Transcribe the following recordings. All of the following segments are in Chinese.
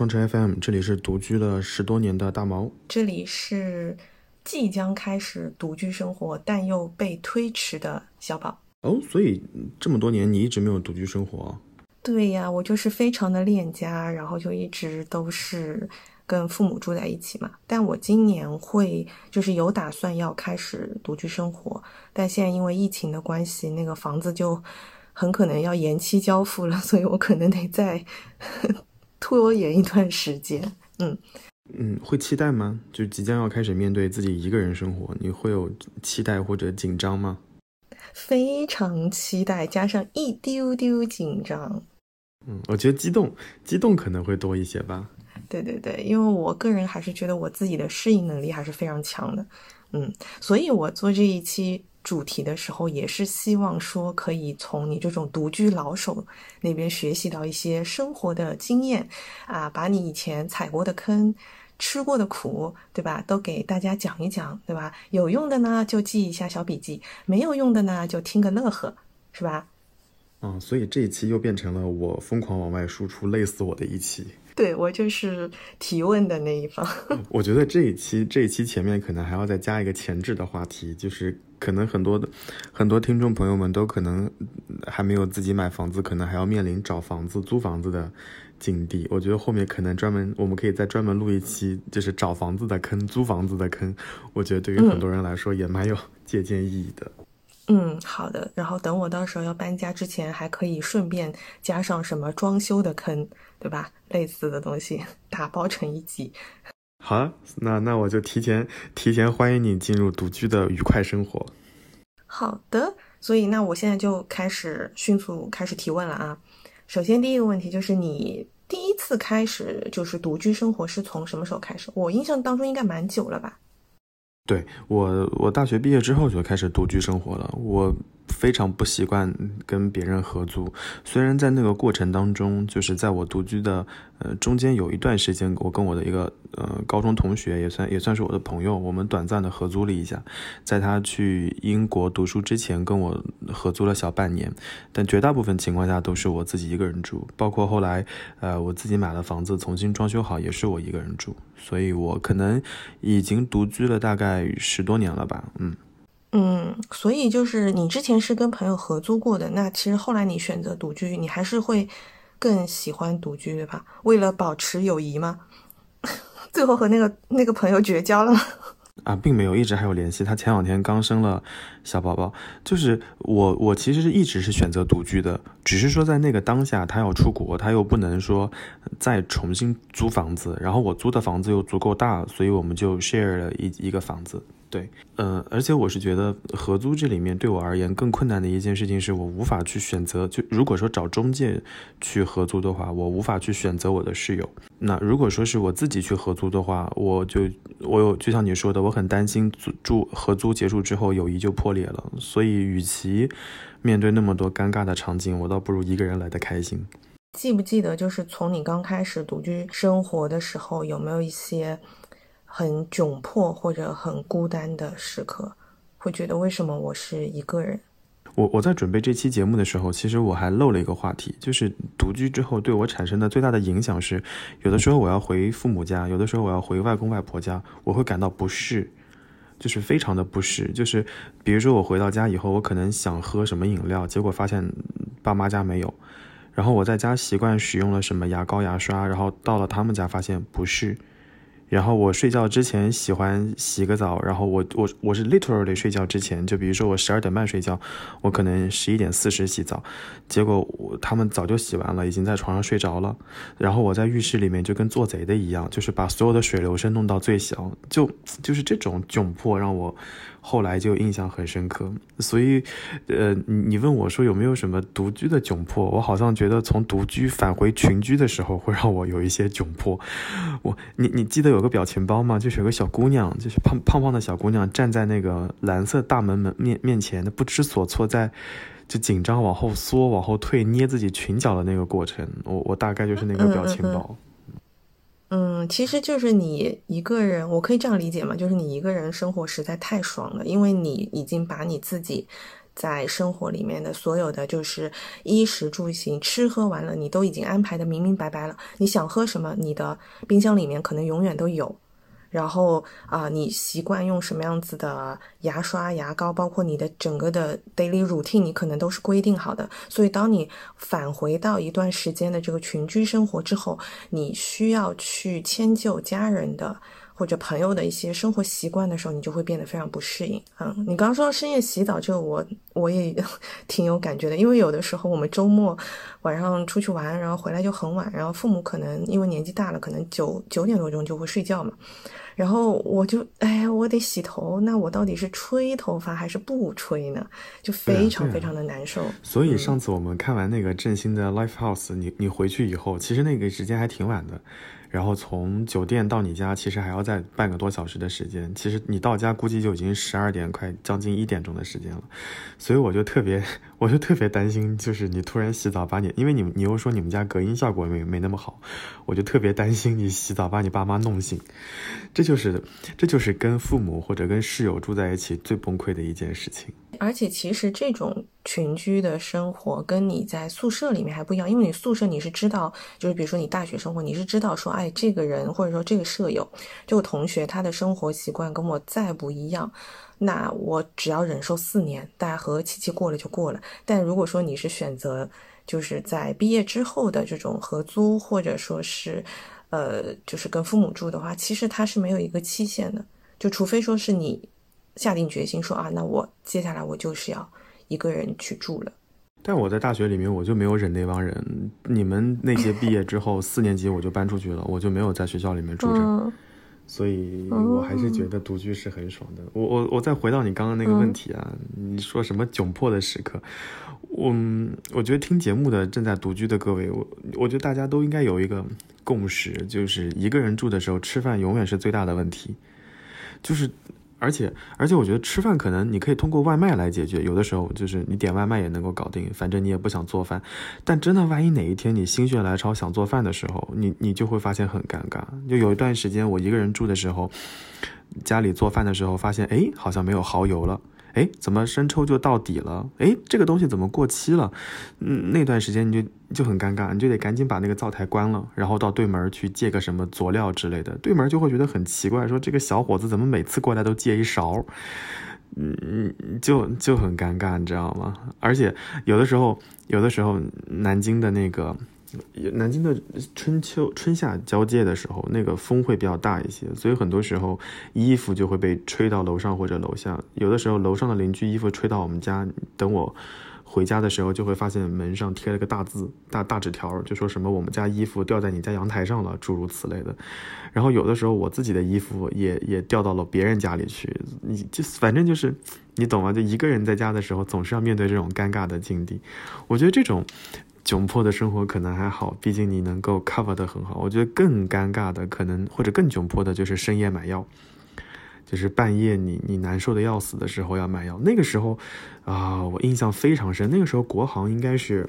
临双城 FM，这里是独居了十多年的大毛，这里是即将开始独居生活但又被推迟的小宝。哦，所以这么多年你一直没有独居生活？对呀，我就是非常的恋家，然后就一直都是跟父母住在一起嘛。但我今年会就是有打算要开始独居生活，但现在因为疫情的关系，那个房子就很可能要延期交付了，所以我可能得再。拖延一段时间，嗯嗯，会期待吗？就即将要开始面对自己一个人生活，你会有期待或者紧张吗？非常期待，加上一丢丢紧张。嗯，我觉得激动，激动可能会多一些吧。对对对，因为我个人还是觉得我自己的适应能力还是非常强的，嗯，所以我做这一期。主题的时候，也是希望说可以从你这种独居老手那边学习到一些生活的经验啊，把你以前踩过的坑、吃过的苦，对吧，都给大家讲一讲，对吧？有用的呢就记一下小笔记，没有用的呢就听个乐呵，是吧？嗯，所以这一期又变成了我疯狂往外输出，累死我的一期。对我就是提问的那一方。我觉得这一期这一期前面可能还要再加一个前置的话题，就是可能很多的很多听众朋友们都可能还没有自己买房子，可能还要面临找房子、租房子的境地。我觉得后面可能专门我们可以再专门录一期，就是找房子的坑、租房子的坑。我觉得对于很多人来说也蛮有 借鉴意义的。嗯，好的。然后等我到时候要搬家之前，还可以顺便加上什么装修的坑，对吧？类似的东西 打包成一集。好，那那我就提前提前欢迎你进入独居的愉快生活。好的，所以那我现在就开始迅速开始提问了啊。首先第一个问题就是你第一次开始就是独居生活是从什么时候开始？我印象当中应该蛮久了吧。对我，我大学毕业之后就开始独居生活了。我。非常不习惯跟别人合租，虽然在那个过程当中，就是在我独居的呃中间有一段时间，我跟我的一个呃高中同学也算也算是我的朋友，我们短暂的合租了一下，在他去英国读书之前，跟我合租了小半年，但绝大部分情况下都是我自己一个人住，包括后来呃我自己买了房子重新装修好，也是我一个人住，所以我可能已经独居了大概十多年了吧，嗯。嗯，所以就是你之前是跟朋友合租过的，那其实后来你选择独居，你还是会更喜欢独居，对吧？为了保持友谊吗？最后和那个那个朋友绝交了吗？啊，并没有，一直还有联系。他前两天刚生了小宝宝，就是我，我其实是一直是选择独居的，只是说在那个当下，他要出国，他又不能说再重新租房子，然后我租的房子又足够大，所以我们就 share 了一一个房子。对，嗯，而且我是觉得合租这里面对我而言更困难的一件事情是我无法去选择，就如果说找中介去合租的话，我无法去选择我的室友。那如果说是我自己去合租的话，我就我有就像你说的，我很担心住住合租结束之后友谊就破裂了。所以，与其面对那么多尴尬的场景，我倒不如一个人来的开心。记不记得，就是从你刚开始独居生活的时候，有没有一些？很窘迫或者很孤单的时刻，会觉得为什么我是一个人？我我在准备这期节目的时候，其实我还漏了一个话题，就是独居之后对我产生的最大的影响是，有的时候我要回父母家，有的时候我要回外公外婆家，我会感到不适，就是非常的不适。就是比如说我回到家以后，我可能想喝什么饮料，结果发现爸妈家没有，然后我在家习惯使用了什么牙膏牙刷，然后到了他们家发现不是。然后我睡觉之前喜欢洗个澡，然后我我我是 literally 睡觉之前，就比如说我十二点半睡觉，我可能十一点四十洗澡，结果我他们早就洗完了，已经在床上睡着了，然后我在浴室里面就跟做贼的一样，就是把所有的水流声弄到最小，就就是这种窘迫让我。后来就印象很深刻，所以，呃，你问我说有没有什么独居的窘迫，我好像觉得从独居返回群居的时候会让我有一些窘迫。我，你你记得有个表情包嘛？就是有个小姑娘，就是胖胖胖的小姑娘站在那个蓝色大门门面面前，不知所措，在就紧张往后缩、往后退、捏自己裙角的那个过程。我我大概就是那个表情包。嗯，其实就是你一个人，我可以这样理解吗？就是你一个人生活实在太爽了，因为你已经把你自己在生活里面的所有的就是衣食住行、吃喝玩乐，你都已经安排的明明白白了。你想喝什么，你的冰箱里面可能永远都有。然后啊，你习惯用什么样子的牙刷、牙膏，包括你的整个的 daily routine，你可能都是规定好的。所以，当你返回到一段时间的这个群居生活之后，你需要去迁就家人的或者朋友的一些生活习惯的时候，你就会变得非常不适应。嗯，你刚刚说到深夜洗澡这个，我我也 挺有感觉的，因为有的时候我们周末晚上出去玩，然后回来就很晚，然后父母可能因为年纪大了，可能九九点多钟就会睡觉嘛。然后我就哎，我得洗头，那我到底是吹头发还是不吹呢？就非常非常的难受。所以上次我们看完那个振兴的 Life House，你你回去以后，其实那个时间还挺晚的。然后从酒店到你家，其实还要再半个多小时的时间。其实你到家估计就已经十二点，快将近一点钟的时间了。所以我就特别，我就特别担心，就是你突然洗澡把你，因为你你又说你们家隔音效果没没那么好，我就特别担心你洗澡把你爸妈弄醒。这就是，这就是跟父母或者跟室友住在一起最崩溃的一件事情。而且其实这种群居的生活跟你在宿舍里面还不一样，因为你宿舍你是知道，就是比如说你大学生活，你是知道说，哎，这个人或者说这个舍友、这个同学，他的生活习惯跟我再不一样，那我只要忍受四年，大家和和气气过了就过了。但如果说你是选择就是在毕业之后的这种合租，或者说是，呃，就是跟父母住的话，其实它是没有一个期限的，就除非说是你。下定决心说啊，那我接下来我就是要一个人去住了。但我在大学里面，我就没有忍那帮人。你们那些毕业之后，四年级我就搬出去了，我就没有在学校里面住着。所以我还是觉得独居是很爽的。我我我再回到你刚刚那个问题啊，你说什么窘迫的时刻？我我觉得听节目的正在独居的各位，我我觉得大家都应该有一个共识，就是一个人住的时候，吃饭永远是最大的问题，就是。而且，而且，我觉得吃饭可能你可以通过外卖来解决，有的时候就是你点外卖也能够搞定，反正你也不想做饭。但真的，万一哪一天你心血来潮想做饭的时候，你你就会发现很尴尬。就有一段时间我一个人住的时候，家里做饭的时候发现，哎，好像没有蚝油了。哎，怎么生抽就到底了？哎，这个东西怎么过期了？嗯，那段时间你就就很尴尬，你就得赶紧把那个灶台关了，然后到对门去借个什么佐料之类的。对门就会觉得很奇怪，说这个小伙子怎么每次过来都借一勺？嗯，就就很尴尬，你知道吗？而且有的时候，有的时候南京的那个。南京的春秋春夏交界的时候，那个风会比较大一些，所以很多时候衣服就会被吹到楼上或者楼下。有的时候楼上的邻居衣服吹到我们家，等我回家的时候，就会发现门上贴了个大字、大大纸条，就说什么我们家衣服掉在你家阳台上了，诸如此类的。然后有的时候我自己的衣服也也掉到了别人家里去，你就反正就是你懂吗？就一个人在家的时候，总是要面对这种尴尬的境地。我觉得这种。窘迫的生活可能还好，毕竟你能够 cover 的很好。我觉得更尴尬的可能或者更窘迫的就是深夜买药，就是半夜你你难受的要死的时候要买药。那个时候啊，我印象非常深。那个时候国航应该是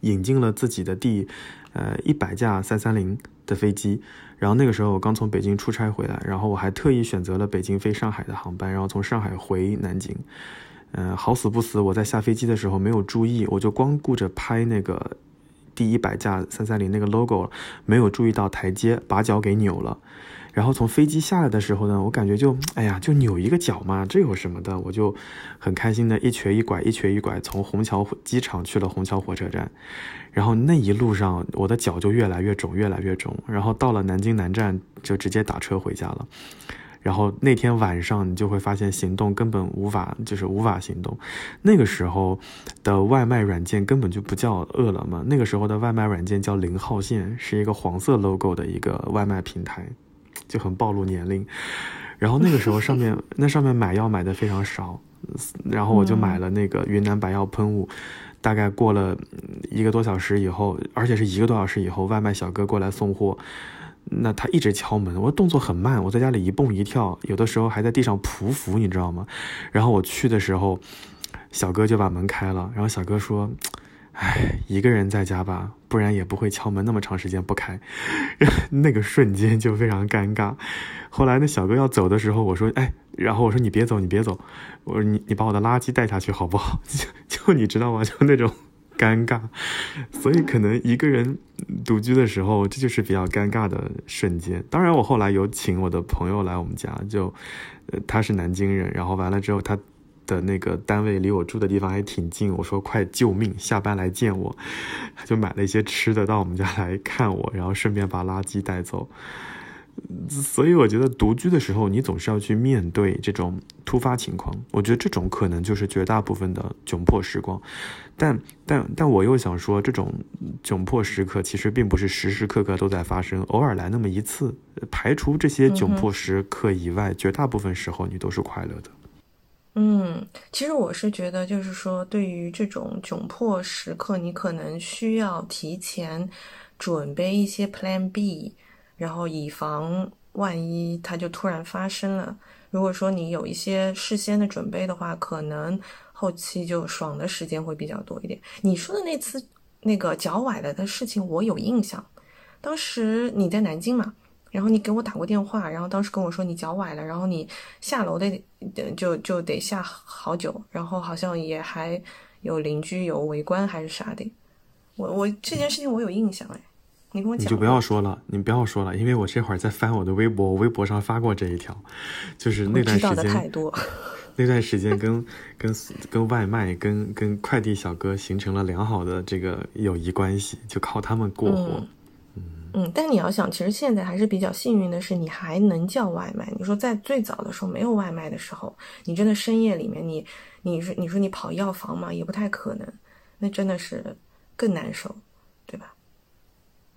引进了自己的第呃一百架三三零的飞机，然后那个时候我刚从北京出差回来，然后我还特意选择了北京飞上海的航班，然后从上海回南京。嗯，好死不死，我在下飞机的时候没有注意，我就光顾着拍那个第一百架三三零那个 logo，没有注意到台阶，把脚给扭了。然后从飞机下来的时候呢，我感觉就，哎呀，就扭一个脚嘛，这有什么的？我就很开心的一瘸一拐，一瘸一拐从虹桥机场去了虹桥火车站。然后那一路上，我的脚就越来越肿，越来越肿。然后到了南京南站，就直接打车回家了。然后那天晚上，你就会发现行动根本无法，就是无法行动。那个时候的外卖软件根本就不叫饿了么，那个时候的外卖软件叫零号线，是一个黄色 logo 的一个外卖平台，就很暴露年龄。然后那个时候上面那上面买药买的非常少，然后我就买了那个云南白药喷雾。大概过了一个多小时以后，而且是一个多小时以后，外卖小哥过来送货。那他一直敲门，我动作很慢，我在家里一蹦一跳，有的时候还在地上匍匐，你知道吗？然后我去的时候，小哥就把门开了，然后小哥说：“哎，一个人在家吧，不然也不会敲门那么长时间不开。”那个瞬间就非常尴尬。后来那小哥要走的时候，我说：“哎，然后我说你别走，你别走，我说你你把我的垃圾带下去好不好？就就你知道吗？就那种尴尬，所以可能一个人独居的时候，这就是比较尴尬的瞬间。当然，我后来有请我的朋友来我们家，就呃他是南京人，然后完了之后他。的那个单位离我住的地方还挺近，我说快救命，下班来见我，他就买了一些吃的到我们家来看我，然后顺便把垃圾带走。所以我觉得独居的时候，你总是要去面对这种突发情况。我觉得这种可能就是绝大部分的窘迫时光。但但但我又想说，这种窘迫时刻其实并不是时时刻刻都在发生，偶尔来那么一次，排除这些窘迫时刻以外，绝大部分时候你都是快乐的。嗯，其实我是觉得，就是说，对于这种窘迫时刻，你可能需要提前准备一些 Plan B，然后以防万一它就突然发生了。如果说你有一些事先的准备的话，可能后期就爽的时间会比较多一点。你说的那次那个脚崴了的事情，我有印象，当时你在南京嘛。然后你给我打过电话，然后当时跟我说你脚崴了，然后你下楼的就就得下好久，然后好像也还有邻居有围观还是啥的。我我这件事情我有印象哎，你跟我讲。你就不要说了，你不要说了，因为我这会儿在翻我的微博，微博上发过这一条，就是那段时间。太多。那段时间跟跟跟外卖跟跟快递小哥形成了良好的这个友谊关系，就靠他们过活。嗯，但你要想，其实现在还是比较幸运的是，你还能叫外卖。你说在最早的时候没有外卖的时候，你真的深夜里面，你你说你说你跑药房嘛，也不太可能，那真的是更难受，对吧？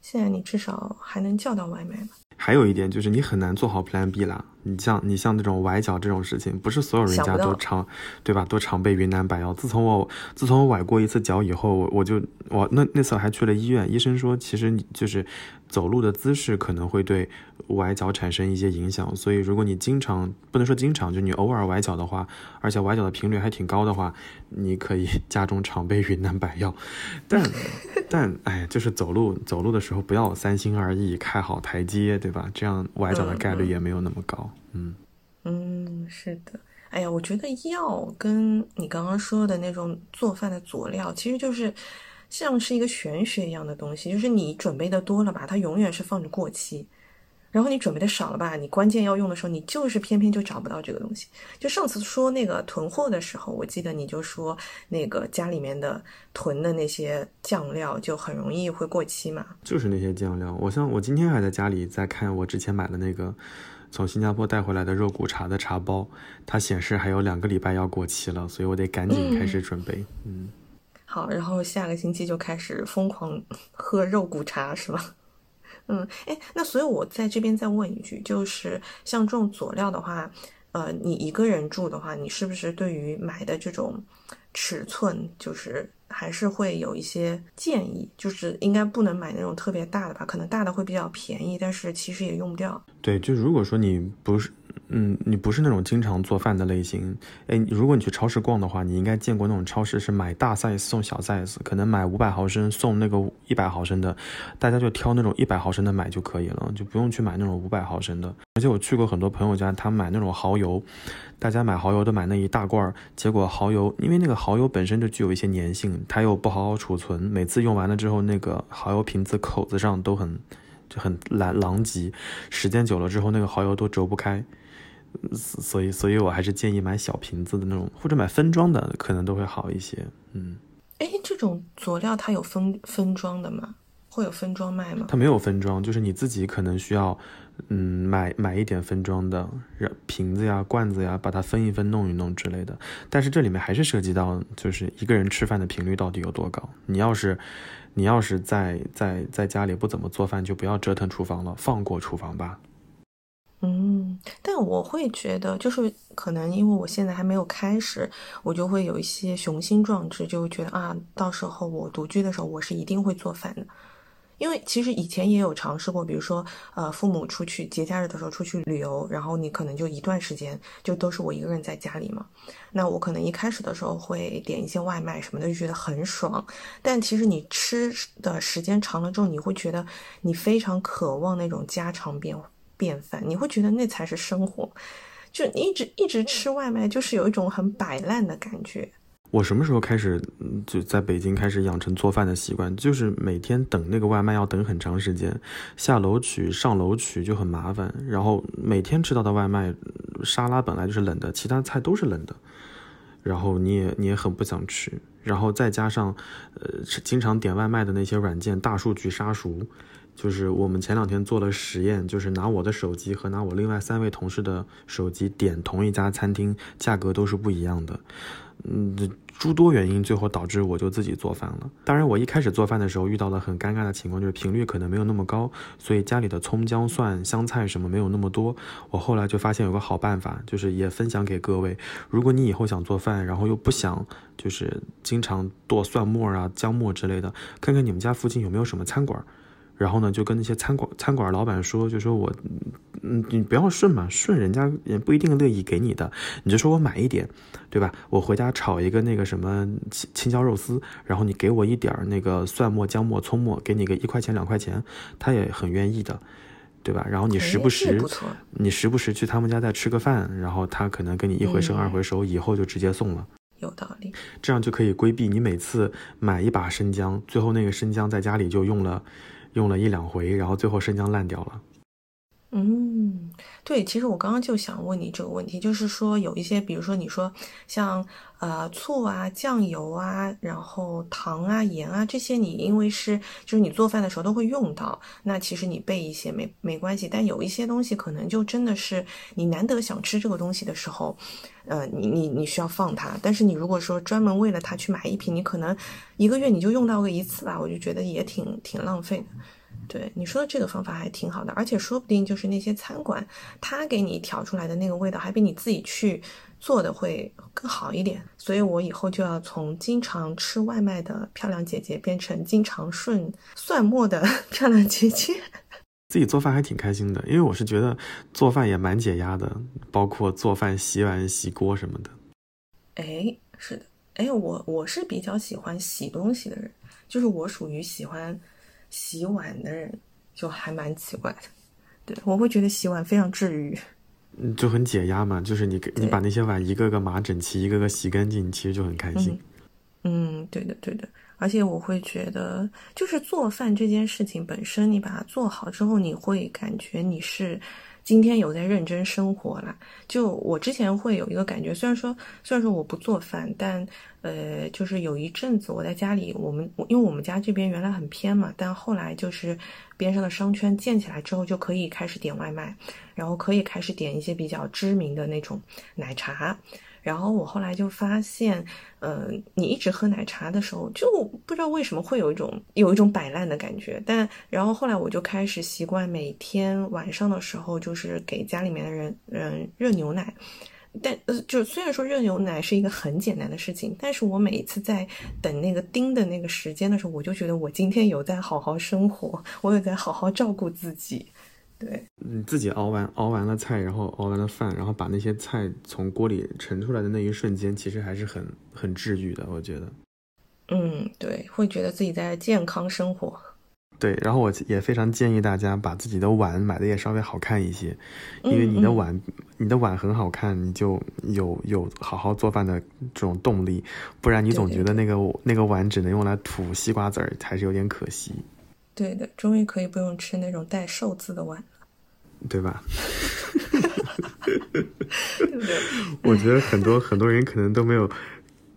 现在你至少还能叫到外卖。还有一点就是你很难做好 Plan B 啦。你像你像那种崴脚这种事情，不是所有人家都常，对吧？都常备云南白药。自从我自从我崴过一次脚以后，我我就我那那次还去了医院，医生说其实你就是走路的姿势可能会对崴脚产生一些影响，所以如果你经常不能说经常，就你偶尔崴脚的话，而且崴脚的频率还挺高的话，你可以 家中常备云南白药。但 但哎，就是走路走路的时候不要三心二意，开好台阶，对吧？这样崴脚的概率也没有那么高。嗯嗯嗯，是的。哎呀，我觉得药跟你刚刚说的那种做饭的佐料，其实就是像是一个玄学一样的东西。就是你准备的多了吧，它永远是放着过期；然后你准备的少了吧，你关键要用的时候，你就是偏偏就找不到这个东西。就上次说那个囤货的时候，我记得你就说那个家里面的囤的那些酱料就很容易会过期嘛。就是那些酱料，我像我今天还在家里在看我之前买的那个。从新加坡带回来的肉骨茶的茶包，它显示还有两个礼拜要过期了，所以我得赶紧开始准备。嗯，好，然后下个星期就开始疯狂喝肉骨茶，是吧？嗯，哎，那所以我在这边再问一句，就是像这种佐料的话，呃，你一个人住的话，你是不是对于买的这种尺寸，就是？还是会有一些建议，就是应该不能买那种特别大的吧，可能大的会比较便宜，但是其实也用不掉。对，就如果说你不是。嗯，你不是那种经常做饭的类型，哎，如果你去超市逛的话，你应该见过那种超市是买大 size 送小 size，可能买五百毫升送那个一百毫升的，大家就挑那种一百毫升的买就可以了，就不用去买那种五百毫升的。而且我去过很多朋友家，他买那种蚝油，大家买蚝油都买那一大罐，结果蚝油因为那个蚝油本身就具有一些粘性，它又不好好储存，每次用完了之后，那个蚝油瓶子口子上都很就很狼狼藉，时间久了之后，那个蚝油都折不开。所以，所以我还是建议买小瓶子的那种，或者买分装的，可能都会好一些。嗯，哎，这种佐料它有分分装的吗？会有分装卖吗？它没有分装，就是你自己可能需要，嗯，买买一点分装的瓶子呀、罐子呀，把它分一分、弄一弄之类的。但是这里面还是涉及到，就是一个人吃饭的频率到底有多高。你要是，你要是在在在家里不怎么做饭，就不要折腾厨房了，放过厨房吧。嗯，但我会觉得，就是可能因为我现在还没有开始，我就会有一些雄心壮志，就觉得啊，到时候我独居的时候，我是一定会做饭的。因为其实以前也有尝试过，比如说，呃，父母出去节假日的时候出去旅游，然后你可能就一段时间就都是我一个人在家里嘛。那我可能一开始的时候会点一些外卖什么的，就觉得很爽。但其实你吃的时间长了之后，你会觉得你非常渴望那种家常便。便饭，你会觉得那才是生活，就你一直一直吃外卖，就是有一种很摆烂的感觉。我什么时候开始就在北京开始养成做饭的习惯？就是每天等那个外卖要等很长时间，下楼取、上楼取就很麻烦。然后每天吃到的外卖，沙拉本来就是冷的，其他菜都是冷的，然后你也你也很不想吃。然后再加上，呃，经常点外卖的那些软件大数据杀熟，就是我们前两天做了实验，就是拿我的手机和拿我另外三位同事的手机点同一家餐厅，价格都是不一样的。嗯，诸多原因最后导致我就自己做饭了。当然，我一开始做饭的时候遇到了很尴尬的情况，就是频率可能没有那么高，所以家里的葱姜蒜香菜什么没有那么多。我后来就发现有个好办法，就是也分享给各位。如果你以后想做饭，然后又不想就是经常剁蒜末啊、姜末之类的，看看你们家附近有没有什么餐馆。然后呢，就跟那些餐馆餐馆老板说，就说我，嗯，你不要顺嘛，顺人家也不一定乐意给你的，你就说我买一点，对吧？我回家炒一个那个什么青青椒肉丝，然后你给我一点那个蒜末、姜末、葱末，给你个一块钱两块钱，他也很愿意的，对吧？然后你时不时，你时不时去他们家再吃个饭，然后他可能给你一回生二回熟，以后就直接送了，有道理。这样就可以规避你每次买一把生姜，最后那个生姜在家里就用了。用了一两回，然后最后生姜烂掉了。嗯，对，其实我刚刚就想问你这个问题，就是说有一些，比如说你说像呃醋啊、酱油啊，然后糖啊、盐啊这些，你因为是就是你做饭的时候都会用到，那其实你备一些没没关系。但有一些东西可能就真的是你难得想吃这个东西的时候，呃，你你你需要放它。但是你如果说专门为了它去买一瓶，你可能一个月你就用到个一次吧，我就觉得也挺挺浪费的。对你说的这个方法还挺好的，而且说不定就是那些餐馆他给你调出来的那个味道，还比你自己去做的会更好一点。所以我以后就要从经常吃外卖的漂亮姐姐变成经常顺蒜末的 漂亮姐姐。自己做饭还挺开心的，因为我是觉得做饭也蛮解压的，包括做饭、洗碗、洗锅什么的。哎，是的，哎，我我是比较喜欢洗东西的人，就是我属于喜欢。洗碗的人就还蛮奇怪的，对我会觉得洗碗非常治愈，嗯，就很解压嘛。就是你给你把那些碗一个个码整齐，一个个洗干净，其实就很开心。嗯，对的，对的。而且我会觉得，就是做饭这件事情本身，你把它做好之后，你会感觉你是。今天有在认真生活了，就我之前会有一个感觉，虽然说虽然说我不做饭，但呃，就是有一阵子我在家里，我们因为我们家这边原来很偏嘛，但后来就是边上的商圈建起来之后，就可以开始点外卖，然后可以开始点一些比较知名的那种奶茶。然后我后来就发现，嗯，你一直喝奶茶的时候，就不知道为什么会有一种有一种摆烂的感觉。但然后后来我就开始习惯每天晚上的时候，就是给家里面的人，嗯，热牛奶。但呃，就虽然说热牛奶是一个很简单的事情，但是我每一次在等那个叮的那个时间的时候，我就觉得我今天有在好好生活，我有在好好照顾自己。对，你自己熬完熬完了菜，然后熬完了饭，然后把那些菜从锅里盛出来的那一瞬间，其实还是很很治愈的，我觉得。嗯，对，会觉得自己在健康生活。对，然后我也非常建议大家把自己的碗买的也稍微好看一些，因为你的碗你的碗很好看，你就有有好好做饭的这种动力，不然你总觉得那个那个碗只能用来吐西瓜籽儿，还是有点可惜。对的，终于可以不用吃那种带寿字的碗了，对吧？我觉得很多很多人可能都没有。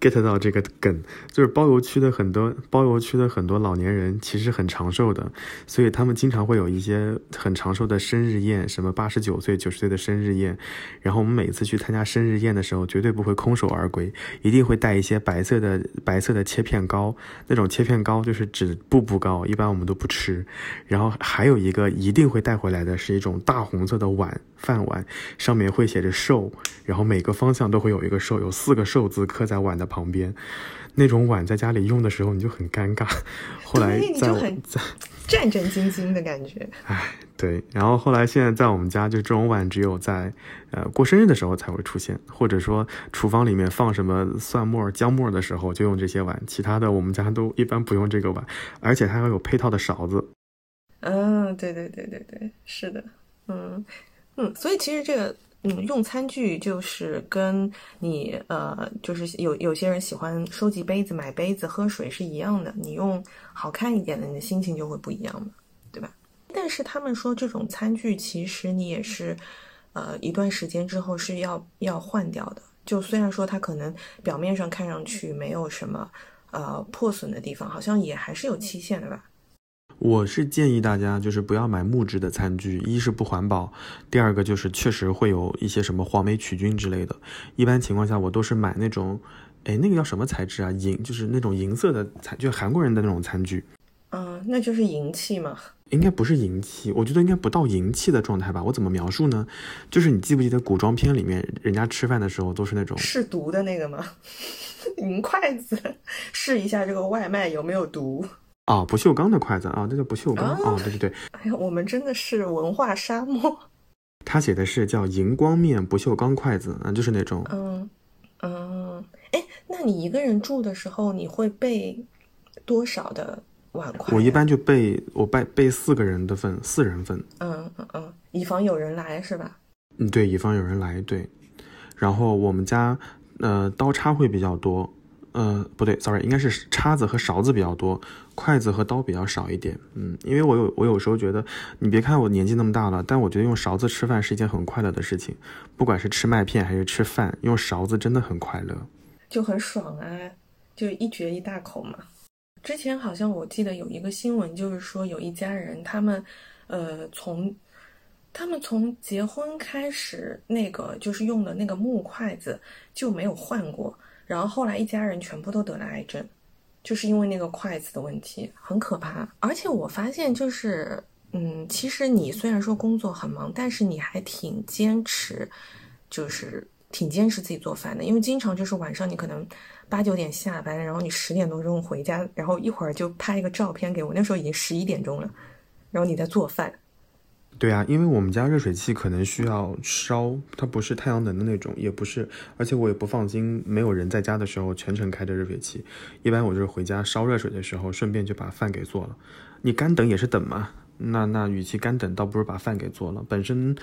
Get 到这个梗，就是包邮区的很多包邮区的很多老年人其实很长寿的，所以他们经常会有一些很长寿的生日宴，什么八十九岁、九十岁的生日宴。然后我们每次去参加生日宴的时候，绝对不会空手而归，一定会带一些白色的白色的切片糕，那种切片糕就是指步步糕，一般我们都不吃。然后还有一个一定会带回来的是一种大红色的碗饭碗，上面会写着寿，然后每个方向都会有一个寿，有四个寿字刻在碗的。旁边，那种碗在家里用的时候你就很尴尬，后来在在 战战兢兢的感觉。哎，对，然后后来现在在我们家，就这种碗只有在呃过生日的时候才会出现，或者说厨房里面放什么蒜末、姜末的时候就用这些碗，其他的我们家都一般不用这个碗，而且它要有配套的勺子。嗯，对对对对对，是的，嗯嗯，所以其实这个。嗯，用餐具就是跟你呃，就是有有些人喜欢收集杯子、买杯子、喝水是一样的。你用好看一点的，你的心情就会不一样嘛，对吧？但是他们说这种餐具其实你也是，呃，一段时间之后是要要换掉的。就虽然说它可能表面上看上去没有什么呃破损的地方，好像也还是有期限的吧。我是建议大家就是不要买木质的餐具，一是不环保，第二个就是确实会有一些什么黄霉曲菌之类的。一般情况下，我都是买那种，哎，那个叫什么材质啊？银，就是那种银色的餐，就韩国人的那种餐具。嗯，那就是银器嘛？应该不是银器，我觉得应该不到银器的状态吧？我怎么描述呢？就是你记不记得古装片里面人家吃饭的时候都是那种试毒的那个吗？银筷子，试一下这个外卖有没有毒。啊，不锈钢的筷子啊，这叫不锈钢啊，对对对。哎呀，我们真的是文化沙漠。他写的是叫荧光面不锈钢筷子啊，就是那种。嗯嗯，哎，那你一个人住的时候，你会备多少的碗筷？我一般就备我备备四个人的份，四人份。嗯嗯嗯，以防有人来是吧？嗯，对，以防有人来，对。然后我们家呃刀叉会比较多。呃，不对，sorry，应该是叉子和勺子比较多，筷子和刀比较少一点。嗯，因为我有我有时候觉得，你别看我年纪那么大了，但我觉得用勺子吃饭是一件很快乐的事情，不管是吃麦片还是吃饭，用勺子真的很快乐，就很爽啊，就一撅一大口嘛。之前好像我记得有一个新闻，就是说有一家人，他们呃从他们从结婚开始，那个就是用的那个木筷子就没有换过。然后后来一家人全部都得了癌症，就是因为那个筷子的问题，很可怕。而且我发现，就是嗯，其实你虽然说工作很忙，但是你还挺坚持，就是挺坚持自己做饭的。因为经常就是晚上你可能八九点下班，然后你十点多钟回家，然后一会儿就拍一个照片给我。那时候已经十一点钟了，然后你在做饭。对啊，因为我们家热水器可能需要烧，它不是太阳能的那种，也不是，而且我也不放心没有人在家的时候全程开着热水器。一般我就是回家烧热水的时候，顺便就把饭给做了。你干等也是等嘛，那那与其干等，倒不如把饭给做了。本身，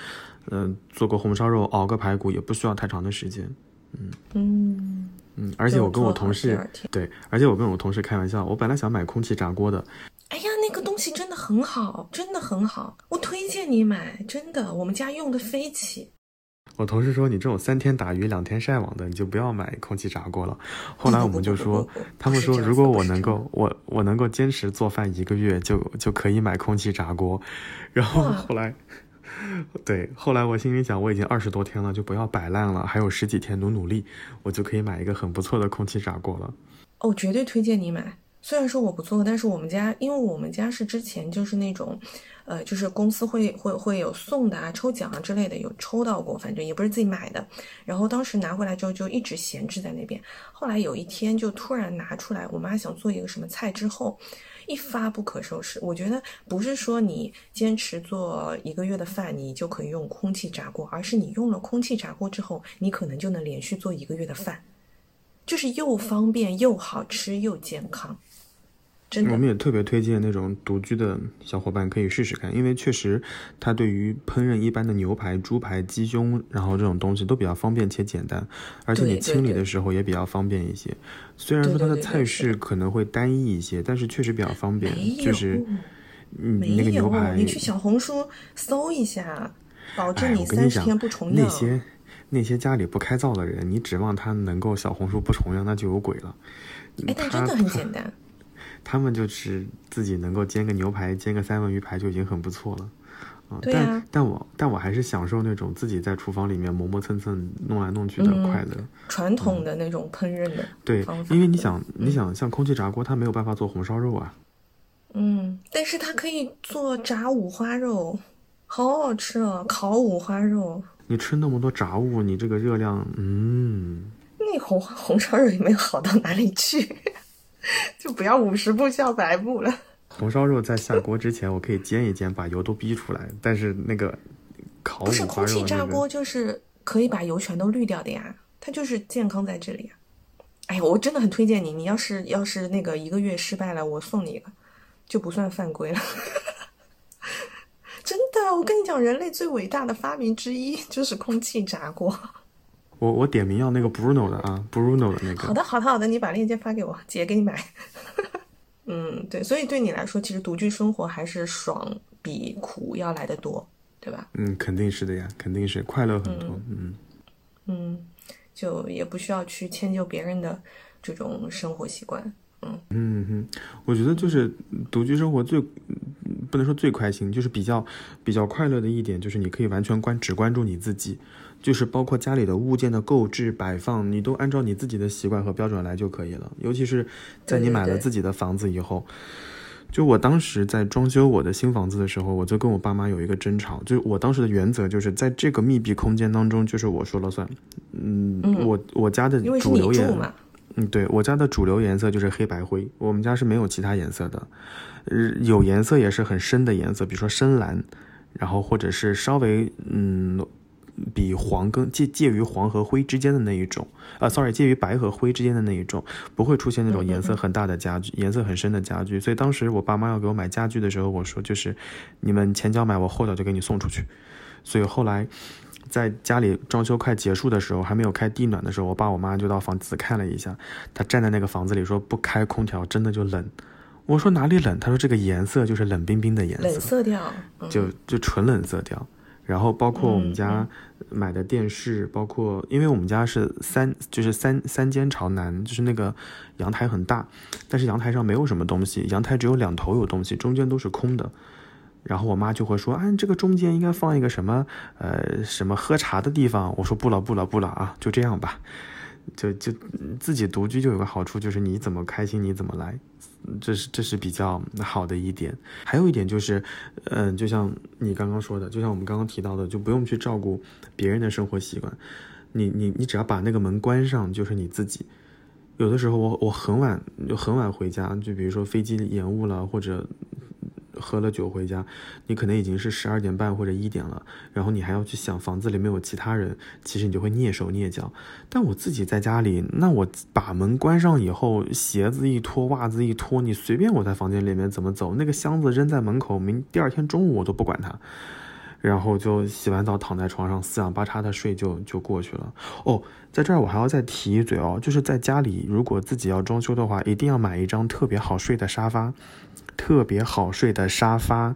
嗯，做个红烧肉，熬个排骨也不需要太长的时间。嗯嗯嗯，而且我跟我同事对，而且我跟我同事开玩笑，我本来想买空气炸锅的。哎呀，那个东西真的很好，真的很好，我推荐你买，真的，我们家用的飞起。我同事说你这种三天打鱼两天晒网的，你就不要买空气炸锅了。后来我们就说，他们说如果我能够，我我能够坚持做饭一个月，就就可以买空气炸锅。然后后来，对，后来我心里想，我已经二十多天了，就不要摆烂了，还有十几天努努力，我就可以买一个很不错的空气炸锅了。哦，绝对推荐你买。虽然说我不做，但是我们家，因为我们家是之前就是那种，呃，就是公司会会会有送的啊、抽奖啊之类的，有抽到过，反正也不是自己买的。然后当时拿回来之后就一直闲置在那边。后来有一天就突然拿出来，我妈想做一个什么菜之后，一发不可收拾。我觉得不是说你坚持做一个月的饭，你就可以用空气炸锅，而是你用了空气炸锅之后，你可能就能连续做一个月的饭，就是又方便又好吃又健康。我们也特别推荐那种独居的小伙伴可以试试看，因为确实它对于烹饪一般的牛排、猪排、鸡胸，然后这种东西都比较方便且简单，而且你清理的时候也比较方便一些。虽然说它的菜式可能会单一一些，但是确实比较方便。就是你，那个牛排，你去小红书搜一下，保证你三十天不重样。那些那些家里不开灶的人，你指望他能够小红书不重样，那就有鬼了。哎，但真的很简单。他们就是自己能够煎个牛排、煎个三文鱼排就已经很不错了，啊，但但我但我还是享受那种自己在厨房里面磨磨蹭蹭弄来弄去的快乐，传统的那种烹饪的对，因为你想你想像空气炸锅，它没有办法做红烧肉啊，嗯，但是它可以做炸五花肉，好好吃啊，烤五花肉。你吃那么多炸物，你这个热量，嗯，那红红烧肉也没有好到哪里去。就不要五十步笑百步了。红烧肉在下锅之前，我可以煎一煎，把油都逼出来。但是那个烤不是空气炸锅，就是可以把油全都滤掉的呀。它就是健康在这里。哎呀，我真的很推荐你。你要是要是那个一个月失败了，我送你一个，就不算犯规了。真的，我跟你讲，人类最伟大的发明之一就是空气炸锅。我我点名要那个 Bruno 的啊，Bruno 的那个。好的，好的，好的，你把链接发给我，姐给你买。嗯，对，所以对你来说，其实独居生活还是爽比苦要来的多，对吧？嗯，肯定是的呀，肯定是快乐很多。嗯嗯，就也不需要去迁就别人的这种生活习惯。嗯嗯哼，我觉得就是独居生活最不能说最开心，就是比较比较快乐的一点，就是你可以完全关只关注你自己。就是包括家里的物件的购置摆放，你都按照你自己的习惯和标准来就可以了。尤其是在你买了自己的房子以后，就我当时在装修我的新房子的时候，我就跟我爸妈有一个争吵。就我当时的原则就是在这个密闭空间当中，就是我说了算。嗯，我我家的主流颜，嗯，对我家的主流颜色就是黑白灰，我们家是没有其他颜色的。呃，有颜色也是很深的颜色，比如说深蓝，然后或者是稍微嗯。比黄更介介于黄和灰之间的那一种，啊，sorry，介于白和灰之间的那一种，不会出现那种颜色很大的家具，颜色很深的家具。所以当时我爸妈要给我买家具的时候，我说就是你们前脚买，我后脚就给你送出去。所以后来在家里装修快结束的时候，还没有开地暖的时候，我爸我妈就到房子看了一下，他站在那个房子里说不开空调真的就冷。我说哪里冷？他说这个颜色就是冷冰冰的颜色，冷色调，就就纯冷色调。然后包括我们家买的电视，包括因为我们家是三，就是三三间朝南，就是那个阳台很大，但是阳台上没有什么东西，阳台只有两头有东西，中间都是空的。然后我妈就会说，啊，这个中间应该放一个什么，呃，什么喝茶的地方。我说不了不了不了啊，就这样吧。就就自己独居就有个好处，就是你怎么开心你怎么来，这是这是比较好的一点。还有一点就是，嗯，就像你刚刚说的，就像我们刚刚提到的，就不用去照顾别人的生活习惯，你你你只要把那个门关上，就是你自己。有的时候我我很晚就很晚回家，就比如说飞机延误了或者。喝了酒回家，你可能已经是十二点半或者一点了，然后你还要去想房子里面有其他人，其实你就会蹑手蹑脚。但我自己在家里，那我把门关上以后，鞋子一脱，袜子一脱，你随便我在房间里面怎么走，那个箱子扔在门口，明第二天中午我都不管它，然后就洗完澡躺在床上四仰八叉的睡就就过去了。哦，在这儿我还要再提一嘴哦，就是在家里如果自己要装修的话，一定要买一张特别好睡的沙发。特别好睡的沙发，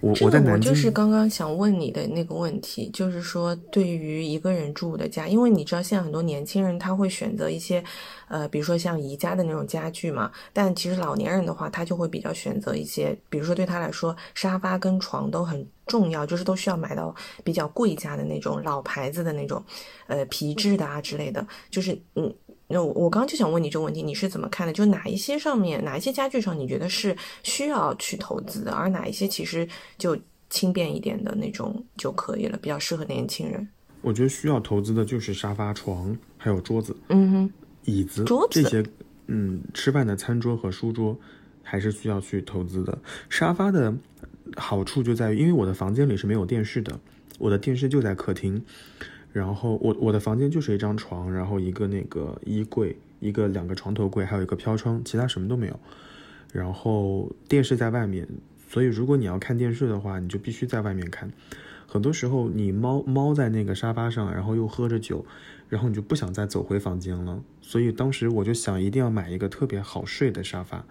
我我在南京，我就是刚刚想问你的那个问题，就是说对于一个人住的家，因为你知道现在很多年轻人他会选择一些，呃，比如说像宜家的那种家具嘛，但其实老年人的话，他就会比较选择一些，比如说对他来说，沙发跟床都很重要，就是都需要买到比较贵价的那种老牌子的那种，呃，皮质的啊之类的，就是嗯。那我我刚刚就想问你这个问题，你是怎么看的？就哪一些上面，哪一些家具上，你觉得是需要去投资的，而哪一些其实就轻便一点的那种就可以了，比较适合年轻人。我觉得需要投资的就是沙发、床，还有桌子，嗯哼，椅子，桌子这些，嗯，吃饭的餐桌和书桌还是需要去投资的。沙发的好处就在于，因为我的房间里是没有电视的，我的电视就在客厅。然后我我的房间就是一张床，然后一个那个衣柜，一个两个床头柜，还有一个飘窗，其他什么都没有。然后电视在外面，所以如果你要看电视的话，你就必须在外面看。很多时候你猫猫在那个沙发上，然后又喝着酒，然后你就不想再走回房间了。所以当时我就想一定要买一个特别好睡的沙发。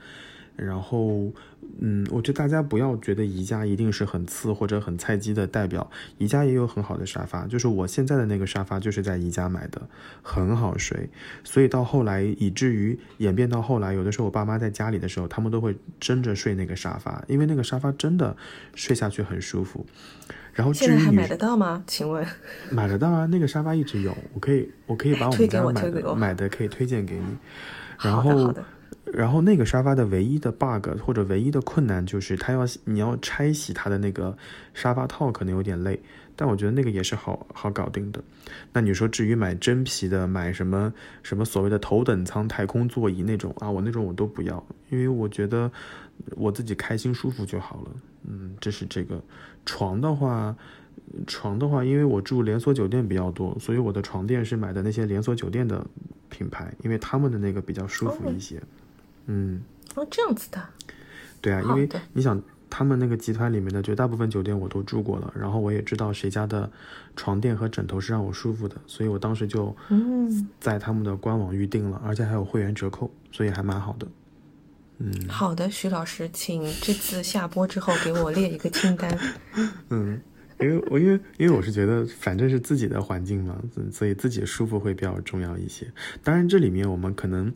然后，嗯，我觉得大家不要觉得宜家一定是很次或者很菜鸡的代表，宜家也有很好的沙发。就是我现在的那个沙发就是在宜家买的，很好睡。所以到后来，以至于演变到后来，有的时候我爸妈在家里的时候，他们都会争着睡那个沙发，因为那个沙发真的睡下去很舒服。然后现在还买得到吗？请问？买得到啊，那个沙发一直有，我可以，我可以把我们家买的买的可以推荐给你。然后。然后那个沙发的唯一的 bug 或者唯一的困难就是它要你要拆洗它的那个沙发套可能有点累，但我觉得那个也是好好搞定的。那你说至于买真皮的，买什么什么所谓的头等舱太空座椅那种啊，我那种我都不要，因为我觉得我自己开心舒服就好了。嗯，这是这个床的话，床的话，因为我住连锁酒店比较多，所以我的床垫是买的那些连锁酒店的品牌，因为他们的那个比较舒服一些。嗯，哦，这样子的，对啊，因为你想他们那个集团里面的绝大部分酒店我都住过了，然后我也知道谁家的床垫和枕头是让我舒服的，所以我当时就嗯，在他们的官网预定了，而且还有会员折扣，所以还蛮好的。嗯好的，徐老师，请这次下播之后给我列一个清单。嗯，因为我因为因为我是觉得反正是自己的环境嘛，嗯所以自己舒服会比较重要一些。当然，这里面我们可能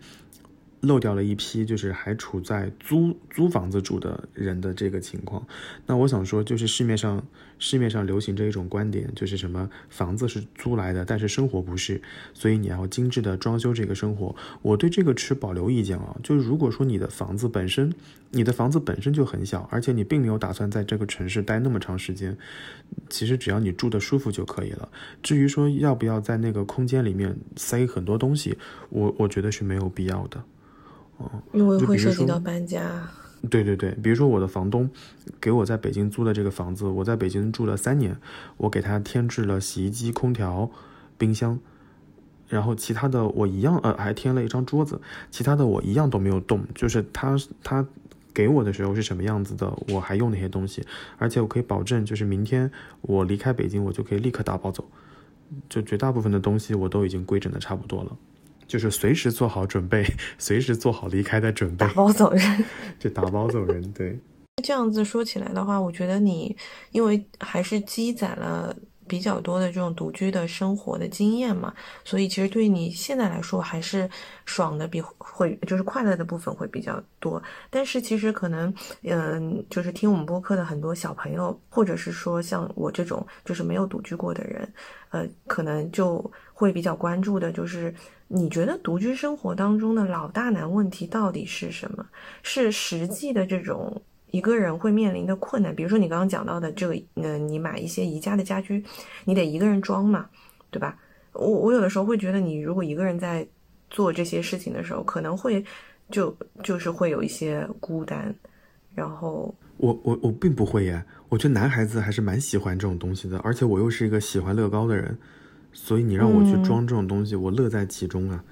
漏掉了一批，就是还处在租租房子住的人的这个情况。那我想说，就是市面上市面上流行着一种观点，就是什么房子是租来的，但是生活不是，所以你要精致的装修这个生活。我对这个持保留意见啊，就是如果说你的房子本身，你的房子本身就很小，而且你并没有打算在这个城市待那么长时间，其实只要你住的舒服就可以了。至于说要不要在那个空间里面塞很多东西，我我觉得是没有必要的。因为会涉及到搬家。对对对，比如说我的房东给我在北京租的这个房子，我在北京住了三年，我给他添置了洗衣机、空调、冰箱，然后其他的我一样，呃，还添了一张桌子，其他的我一样都没有动，就是他他给我的时候是什么样子的，我还用那些东西，而且我可以保证，就是明天我离开北京，我就可以立刻打包走，就绝大部分的东西我都已经规整的差不多了。就是随时做好准备，随时做好离开的准备打，包走人。就打包走人。对，这样子说起来的话，我觉得你因为还是积攒了比较多的这种独居的生活的经验嘛，所以其实对你现在来说还是爽的比会就是快乐的部分会比较多。但是其实可能，嗯、就是听我们播客的很多小朋友，或者是说像我这种就是没有独居过的人，呃，可能就会比较关注的就是。你觉得独居生活当中的老大难问题到底是什么？是实际的这种一个人会面临的困难，比如说你刚刚讲到的这个，嗯、你买一些宜家的家居，你得一个人装嘛，对吧？我我有的时候会觉得，你如果一个人在做这些事情的时候，可能会就就是会有一些孤单，然后我我我并不会耶，我觉得男孩子还是蛮喜欢这种东西的，而且我又是一个喜欢乐高的人，所以你让我去嗯装这种东西，我乐在其中啊。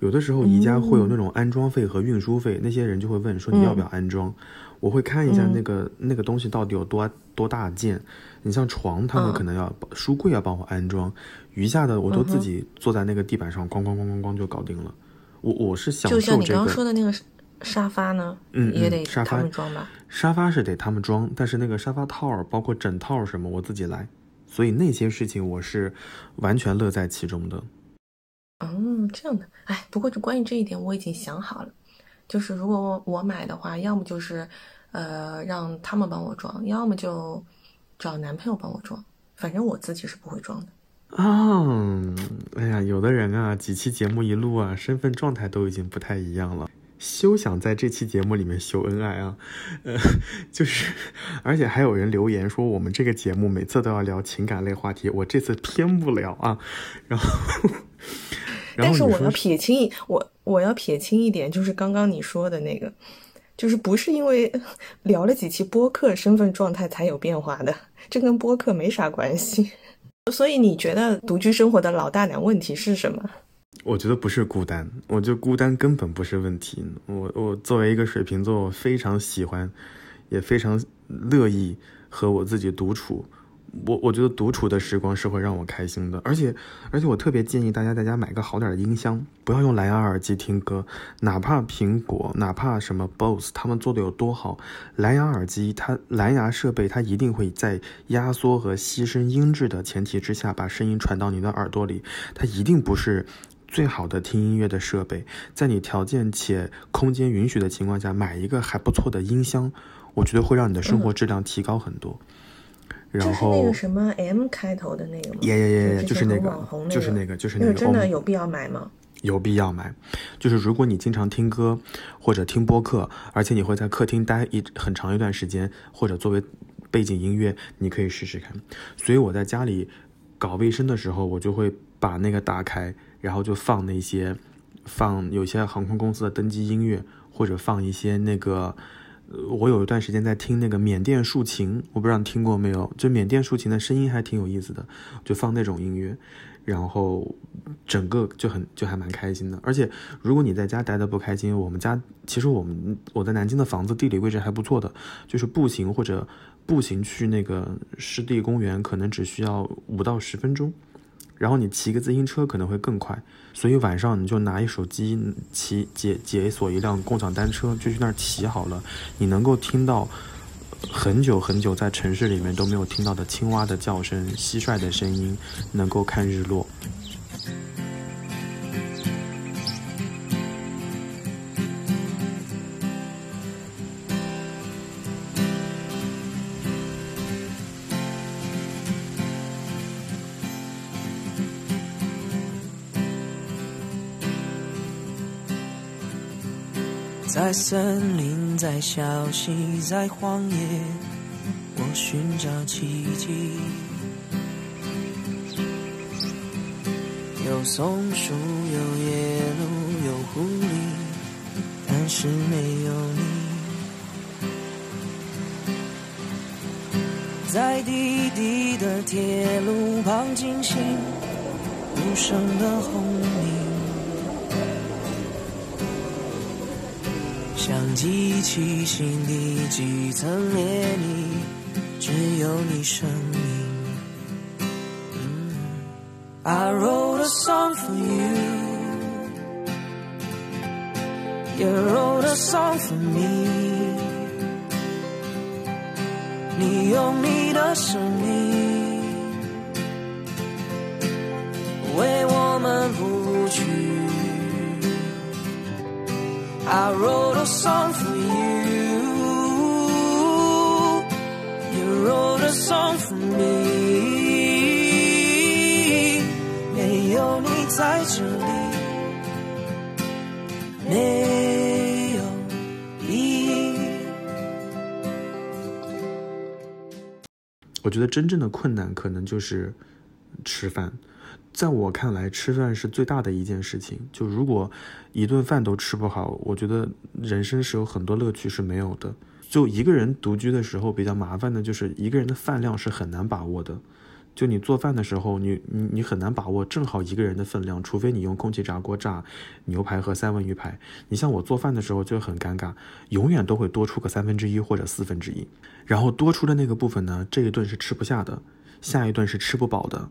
有的时候宜家会有那种安装费和运输费，那些人就会问说你要不要安装，我会看一下那个、那个东西到底有多多大件。你像床，他们嗯可能要、书柜要帮我安装，余下的我都自己坐在那个地板上咣咣咣咣咣就搞定了。我我是享就像你刚刚受这个说的那个沙发呢，嗯也得嗯沙发他们装吧？沙发是得他们装，但是那个沙发套儿，包括枕套什么，我自己来。所以那些事情我是完全乐在其中的。嗯，这样的，哎，不过就关于这一点，我已经想好了，就是如果我买的话，要么就是，呃，让他们帮我装，要么就找男朋友帮我装，反正我自己是不会装的。啊，哎呀，有的人啊，几期节目一录啊，身份状态都已经不太一样了。休想在这期节目里面秀恩爱啊！呃，就是，而且还有人留言说我们这个节目每次都要聊情感类话题，我这次偏不聊啊。然后，然但是我要撇清一，我我要撇清一点，就是刚刚你说的那个，就是不是因为聊了几期播客，身份状态才有变化的，这跟播客没啥关系。所以你觉得独居生活的老大难问题是什么？我觉得不是孤单，我觉得孤单根本不是问题。我我作为一个水瓶座，我非常喜欢，也非常乐意和我自己独处。我我觉得独处的时光是会让我开心的，而且而且我特别建议大家在家买个好点的音箱，不要用蓝牙耳机听歌，哪怕苹果，哪怕什么 BOSS，他们做的有多好，蓝牙耳机它蓝牙设备它一定会在压缩和牺牲音质的前提之下，把声音传到你的耳朵里，它一定不是。最好的听音乐的设备，在你条件且空间允许的情况下，买一个还不错的音箱，我觉得会让你的生活质量提高很多。然就是后那个什么 M 开头的那个吗？耶耶耶耶，就是那个就是那那个，就是那个。那个真的哦有必要买吗？有必要买，就是如果你经常听歌或者听播客，而且你会在客厅待一很长一段时间，或者作为背景音乐，你可以试试看。所以我在家里搞卫生的时候，我就会把那个打开，然后就放那些放有些航空公司的登机音乐，或者放一些那个。我有一段时间在听那个缅甸竖琴，我不知道你听过没有？就缅甸竖琴的声音还挺有意思的，就放那种音乐。然后整个就很就还蛮开心的。而且如果你在家待的不开心，我们家其实我们我在南京的房子地理位置还不错的，就是步行或者步行去那个湿地公园可能只需要五到十分钟，然后你骑个自行车可能会更快。所以晚上你就拿一手机骑解解锁一辆共享单车就去那儿骑好了，你能够听到。很久很久，在城市里面都没有听到的青蛙的叫声、蟋蟀的声音，能够看日落。在森林，在小溪，在荒野，我寻找奇迹。有松树，有野鹿，有狐狸，但是没有你。在滴滴的铁路旁惊醒无声的轰鸣。记起心底几层涟漪，只有你声音。I wrote a song for you, you wrote a song for me。你用你的生命 I wrote a song for you. You wrote a song for me. 没有你在这里，没有意义。我觉得真正的困难可能就是吃饭。在我看来，吃饭是最大的一件事情。就如果一顿饭都吃不好，我觉得人生是有很多乐趣是没有的。就一个人独居的时候，比较麻烦的就是一个人的饭量是很难把握的。就你做饭的时候，你你你很难把握正好一个人的分量，除非你用空气炸锅炸牛排和三文鱼排。你像我做饭的时候就很尴尬，永远都会多出个三分之一或者四分之一，然后多出的那个部分呢，这一顿是吃不下的，下一顿是吃不饱的。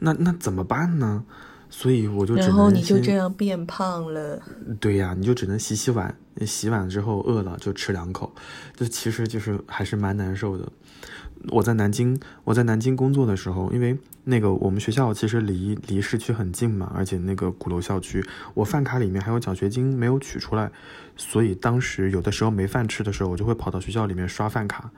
那那怎么办呢？所以我就然后你就这样变胖了。对呀，你就只能洗洗碗，洗碗之后饿了就吃两口，就其实就是还是蛮难受的。我在南京，我在南京工作的时候，因为那个我们学校其实离离市区很近嘛，而且那个鼓楼校区，我饭卡里面还有奖学金没有取出来，所以当时有的时候没饭吃的时候，我就会跑到学校里面刷饭卡。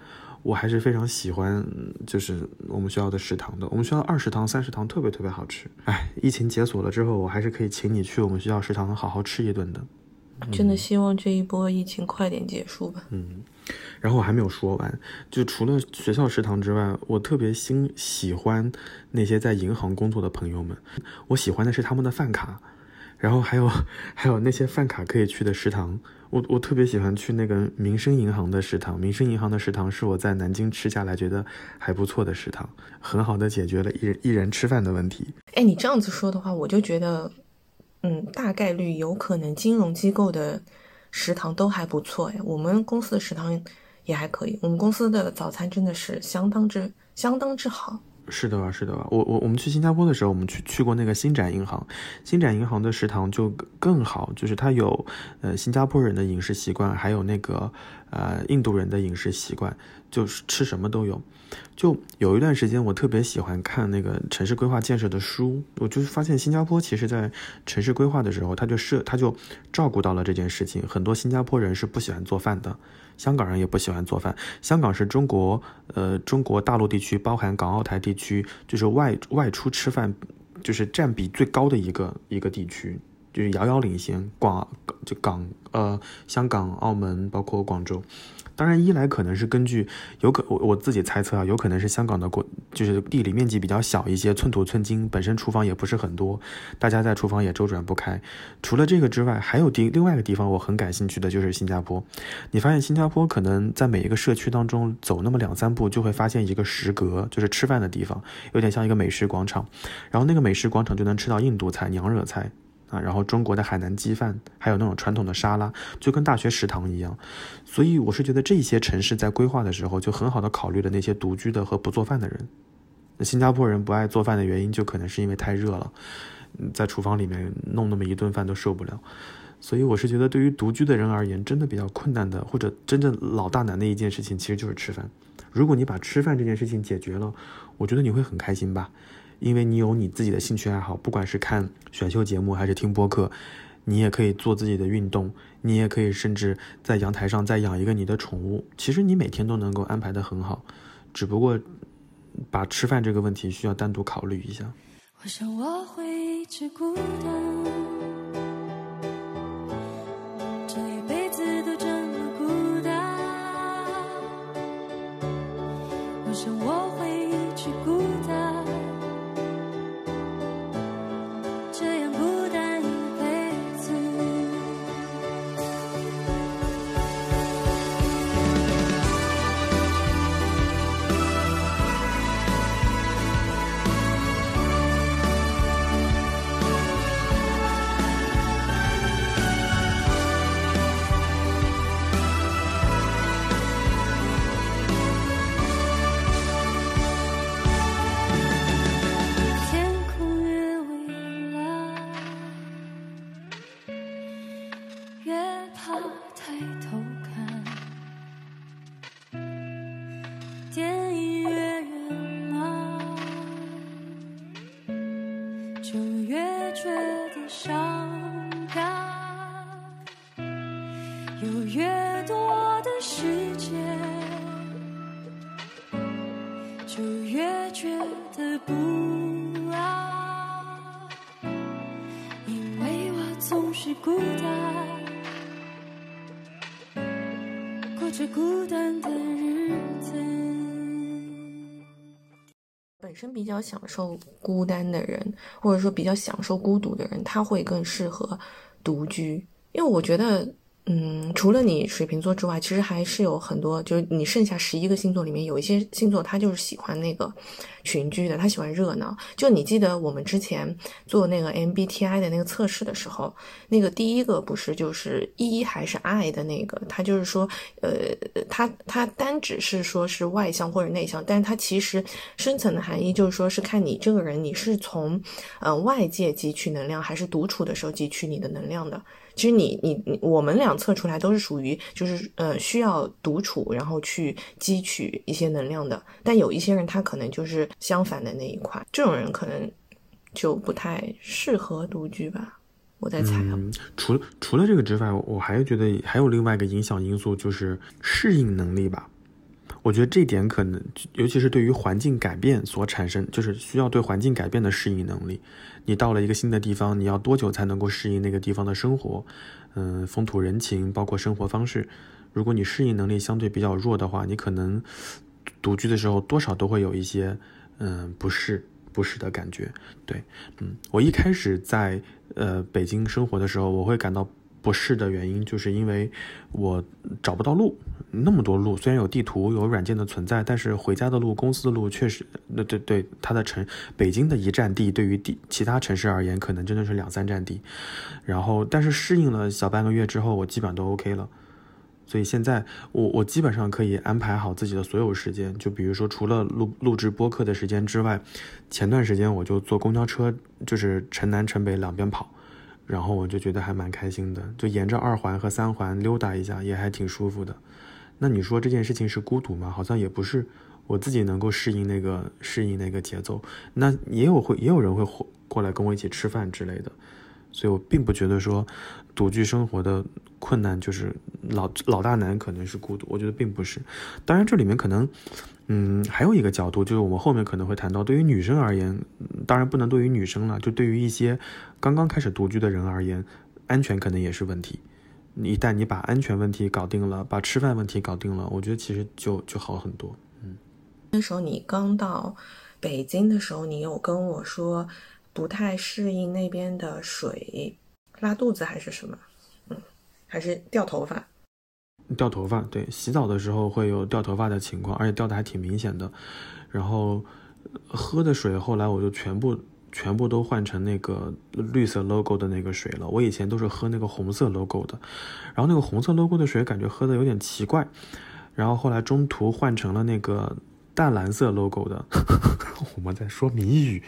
我还是非常喜欢，就是我们学校的食堂的。我们学校二食堂、三食堂特别特别好吃。哎，疫情解锁了之后，我还是可以请你去我们学校食堂好好吃一顿的。真的希望这一波疫情快点结束吧。嗯，然后我还没有说完，就除了学校食堂之外，我特别新喜欢那些在银行工作的朋友们。我喜欢的是他们的饭卡，然后还有 还有那些饭卡可以去的食堂。我我特别喜欢去那个民生银行的食堂，民生银行的食堂是我在南京吃下来觉得还不错的食堂，很好的解决了一人一人吃饭的问题。哎，你这样子说的话，我就觉得，嗯，大概率有可能金融机构的食堂都还不错。哎，我们公司的食堂也还可以，我们公司的早餐真的是相当之相当之好。是的吧，是的吧。我我我们去新加坡的时候，我们去去过那个新展银行，新展银行的食堂就更好，就是它有呃新加坡人的饮食习惯，还有那个呃印度人的饮食习惯，就是吃什么都有。就有一段时间，我特别喜欢看那个城市规划建设的书，我就发现新加坡其实在城市规划的时候，他就设他就照顾到了这件事情。很多新加坡人是不喜欢做饭的。香港人也不喜欢做饭。香港是中国，呃，中国大陆地区，包含港澳台地区，就是外外出吃饭，就是占比最高的一个一个地区。就是遥遥领先，广就港呃香港、澳门，包括广州。当然，一来可能是根据有可我我自己猜测啊，有可能是香港的国就是地理面积比较小一些，寸土寸金，本身厨房也不是很多，大家在厨房也周转不开。除了这个之外，还有地另外一个地方我很感兴趣的就是新加坡。你发现新加坡可能在每一个社区当中走那么两三步，就会发现一个食阁，就是吃饭的地方，有点像一个美食广场。然后那个美食广场就能吃到印度菜、娘惹菜。啊，然后中国的海南鸡饭，还有那种传统的沙拉，就跟大学食堂一样。所以我是觉得这些城市在规划的时候，就很好的考虑了那些独居的和不做饭的人。那新加坡人不爱做饭的原因，就可能是因为太热了，在厨房里面弄那么一顿饭都受不了。所以我是觉得，对于独居的人而言，真的比较困难的，或者真正老大难的一件事情，其实就是吃饭。如果你把吃饭这件事情解决了，我觉得你会很开心吧。因为你有你自己的兴趣爱好，不管是看选秀节目还是听播客，你也可以做自己的运动，你也可以甚至在阳台上再养一个你的宠物。其实你每天都能够安排的很好，只不过把吃饭这个问题需要单独考虑一下。我想我会一直孤单，这一辈子都这么孤单。我想我比较享受孤单的人，或者说比较享受孤独的人，他会更适合独居，因为我觉得。嗯，除了你水瓶座之外，其实还是有很多，就是你剩下十一个星座里面有一些星座，他就是喜欢那个群居的，他喜欢热闹。就你记得我们之前做那个 MBTI 的那个测试的时候，那个第一个不是就是 E 还是 I 的那个，他就是说，呃，他他单只是说是外向或者内向，但是他其实深层的含义就是说是看你这个人你是从呃外界汲取能量，还是独处的时候汲取你的能量的。其实你你你，我们俩测出来都是属于就是呃需要独处，然后去汲取一些能量的。但有一些人他可能就是相反的那一块，这种人可能就不太适合独居吧。我在猜啊。嗯，除了除了这个之外，我还觉得还有另外一个影响因素就是适应能力吧。我觉得这点可能，尤其是对于环境改变所产生，就是需要对环境改变的适应能力。你到了一个新的地方，你要多久才能够适应那个地方的生活？嗯，风土人情，包括生活方式。如果你适应能力相对比较弱的话，你可能独居的时候多少都会有一些嗯不适不适的感觉。对，嗯，我一开始在呃北京生活的时候，我会感到。不适的原因，就是因为我找不到路，那么多路，虽然有地图、有软件的存在，但是回家的路、公司的路确实，那对对，它的城北京的一站地，对于地其他城市而言，可能真的是两三站地。然后，但是适应了小半个月之后，我基本上都 OK 了。所以现在我我基本上可以安排好自己的所有时间，就比如说除了录录制播客的时间之外，前段时间我就坐公交车，就是城南城北两边跑。然后我就觉得还蛮开心的，就沿着二环和三环溜达一下，也还挺舒服的。那你说这件事情是孤独吗？好像也不是，我自己能够适应那个适应那个节奏。那也有会也有人会过来跟我一起吃饭之类的，所以我并不觉得说独居生活的困难就是老老大难可能是孤独，我觉得并不是。当然这里面可能，嗯，还有一个角度就是我们后面可能会谈到，对于女生而言，当然不能对于女生了，就对于一些刚刚开始独居的人而言，安全可能也是问题。一旦你把安全问题搞定了，把吃饭问题搞定了，我觉得其实就就好很多。嗯，那时候你刚到北京的时候，你有跟我说不太适应那边的水，拉肚子还是什么？嗯，还是掉头发？掉头发，对，洗澡的时候会有掉头发的情况，而且掉的还挺明显的。然后喝的水，后来我就全部。全部都换成那个绿色 logo 的那个水了。我以前都是喝那个红色 logo 的，然后那个红色 logo 的水感觉喝的有点奇怪，然后后来中途换成了那个。淡蓝色 logo 的，我们在说谜语，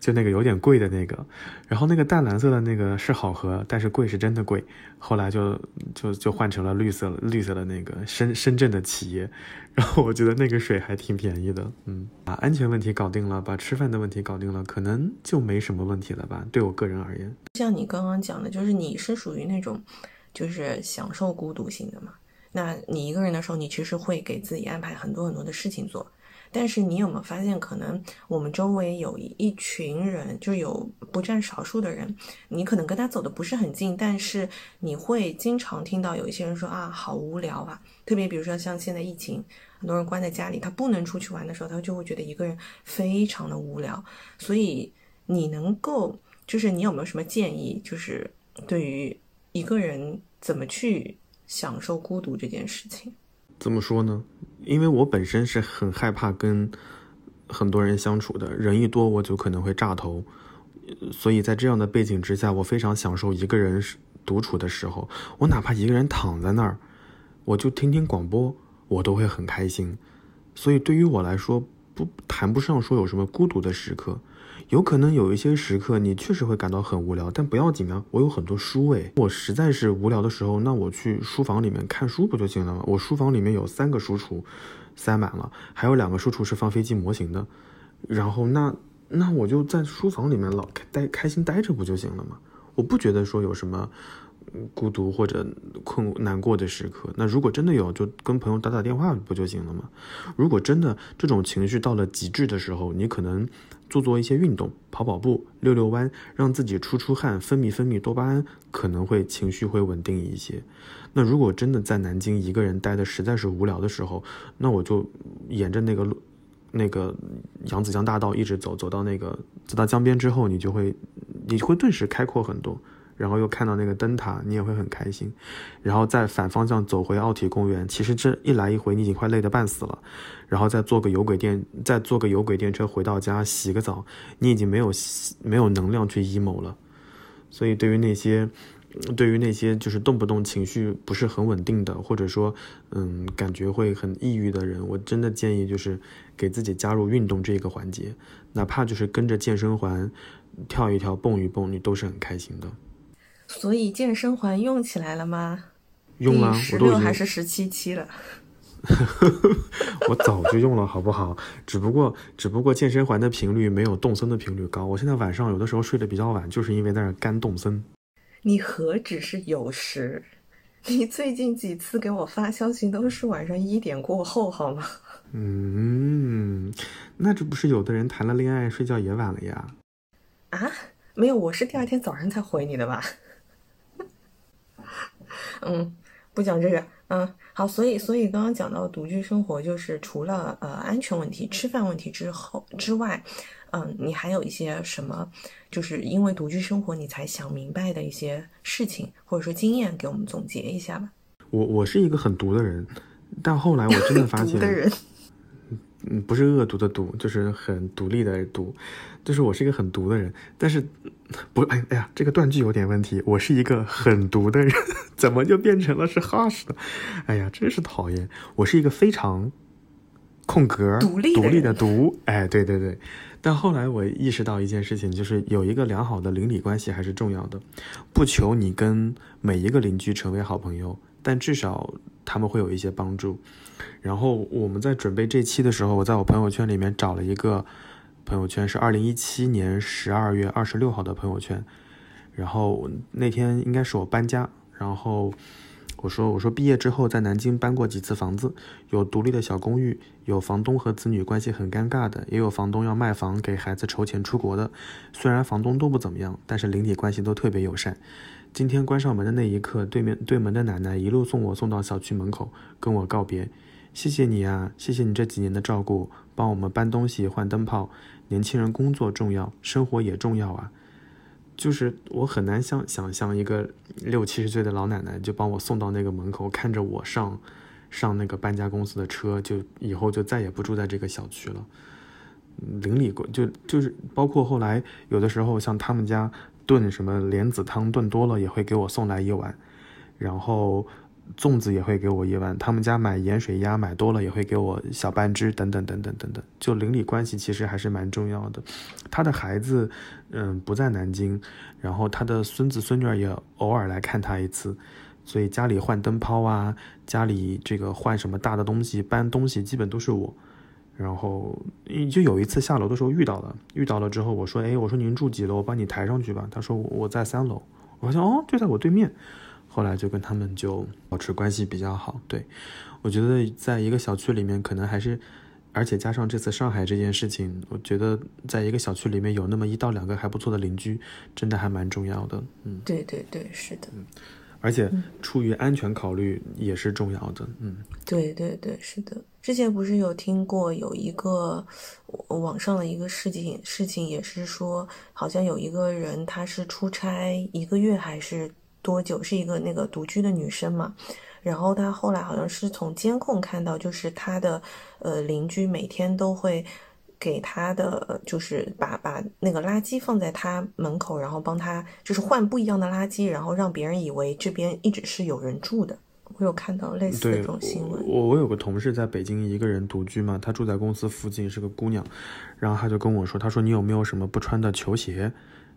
就那个有点贵的那个，然后那个淡蓝色的那个是好喝，但是贵是真的贵，后来就就就换成了绿色绿色的那个深深圳的企业，然后我觉得那个水还挺便宜的，嗯，把安全问题搞定了，把吃饭的问题搞定了，可能就没什么问题了吧？对我个人而言，像你刚刚讲的，就是你是属于那种就是享受孤独型的嘛。那你一个人的时候，你其实会给自己安排很多很多的事情做，但是你有没有发现，可能我们周围有一群人，就有不占少数的人，你可能跟他走的不是很近，但是你会经常听到有一些人说啊，好无聊啊，特别比如说像现在疫情，很多人关在家里，他不能出去玩的时候，他就会觉得一个人非常的无聊。所以你能够，就是你有没有什么建议，就是对于一个人怎么去？享受孤独这件事情，怎么说呢？因为我本身是很害怕跟很多人相处的，人一多我就可能会炸头，所以在这样的背景之下，我非常享受一个人独处的时候。我哪怕一个人躺在那儿，我就听听广播，我都会很开心。所以对于我来说，不谈不上说有什么孤独的时刻。有可能有一些时刻，你确实会感到很无聊，但不要紧啊，我有很多书诶。我实在是无聊的时候，那我去书房里面看书不就行了吗？我书房里面有三个书橱，塞满了，还有两个书橱是放飞机模型的。然后那那我就在书房里面老开待开心待着不就行了吗？我不觉得说有什么。孤独或者困难过的时刻，那如果真的有，就跟朋友打打电话不就行了吗？如果真的这种情绪到了极致的时候，你可能做做一些运动，跑跑步，溜溜弯，让自己出出汗，分泌分泌多巴胺，可能会情绪会稳定一些。那如果真的在南京一个人待的实在是无聊的时候，那我就沿着那个路，那个扬子江大道一直走，走到那个走到江边之后，你就会你会顿时开阔很多。然后又看到那个灯塔，你也会很开心。然后再反方向走回奥体公园，其实这一来一回你已经快累得半死了。然后再坐个有轨电，再坐个有轨电车回到家，洗个澡，你已经没有没有能量去 emo 了。所以对于那些，对于那些就是动不动情绪不是很稳定的，或者说嗯感觉会很抑郁的人，我真的建议就是给自己加入运动这个环节，哪怕就是跟着健身环跳一跳、蹦一蹦，你都是很开心的。所以健身环用起来了吗？用了，十六还是十七期了？我早就用了，好不好？只不过，只不过健身环的频率没有动森的频率高。我现在晚上有的时候睡得比较晚，就是因为在那干动森。你何止是有时？你最近几次给我发消息都是晚上一点过后，好吗？嗯，那这不是有的人谈了恋爱睡觉也晚了呀？啊？没有，我是第二天早上才回你的吧？嗯，不讲这个。嗯，好，所以，所以刚刚讲到独居生活，就是除了呃安全问题、吃饭问题之后之外，嗯，你还有一些什么，就是因为独居生活你才想明白的一些事情，或者说经验，给我们总结一下吧。我我是一个很独的人，但后来我真的发 现，嗯，不是恶毒的毒，就是很独立的独。就是我是一个很毒的人，但是不，哎哎呀，这个断句有点问题。我是一个很毒的人，怎么就变成了是 harsh 的？哎呀，真是讨厌。我是一个非常空格独立独立的独。哎，对对对。但后来我意识到一件事情，就是有一个良好的邻里关系还是重要的。不求你跟每一个邻居成为好朋友，但至少他们会有一些帮助。然后我们在准备这期的时候，我在我朋友圈里面找了一个。朋友圈是二零一七年十二月二十六号的朋友圈，然后那天应该是我搬家，然后我说我说毕业之后在南京搬过几次房子，有独立的小公寓，有房东和子女关系很尴尬的，也有房东要卖房给孩子筹钱出国的。虽然房东都不怎么样，但是邻里关系都特别友善。今天关上门的那一刻，对面对门的奶奶一路送我送到小区门口，跟我告别。谢谢你啊，谢谢你这几年的照顾，帮我们搬东西、换灯泡。年轻人工作重要，生活也重要啊。就是我很难想想象一个六七十岁的老奶奶就帮我送到那个门口，看着我上上那个搬家公司的车，就以后就再也不住在这个小区了。邻里过就就是包括后来有的时候像他们家炖什么莲子汤炖多了，也会给我送来一碗，然后。粽子也会给我一碗，他们家买盐水鸭买多了也会给我小半只，等等等等等等。就邻里关系其实还是蛮重要的。他的孩子，嗯，不在南京，然后他的孙子孙女也偶尔来看他一次，所以家里换灯泡啊，家里这个换什么大的东西搬东西，基本都是我。然后就有一次下楼的时候遇到了，遇到了之后我说，哎，我说您住几楼，我帮你抬上去吧。他说我在三楼，我说哦，就在我对面。后来就跟他们就保持关系比较好。对我觉得，在一个小区里面，可能还是，而且加上这次上海这件事情，我觉得在一个小区里面有那么一到两个还不错的邻居，真的还蛮重要的。嗯，对对对，是的。嗯，而且出于安全考虑也是重要的。嗯，对对对，是的。之前不是有听过有一个网上的一个事情，事情也是说，好像有一个人他是出差一个月还是。多久是一个那个独居的女生嘛？然后她后来好像是从监控看到，就是她的呃邻居每天都会给她的，就是把把那个垃圾放在她门口，然后帮她就是换不一样的垃圾，然后让别人以为这边一直是有人住的。我有看到类似的这种新闻。我我有个同事在北京一个人独居嘛，她住在公司附近，是个姑娘，然后她就跟我说，她说你有没有什么不穿的球鞋，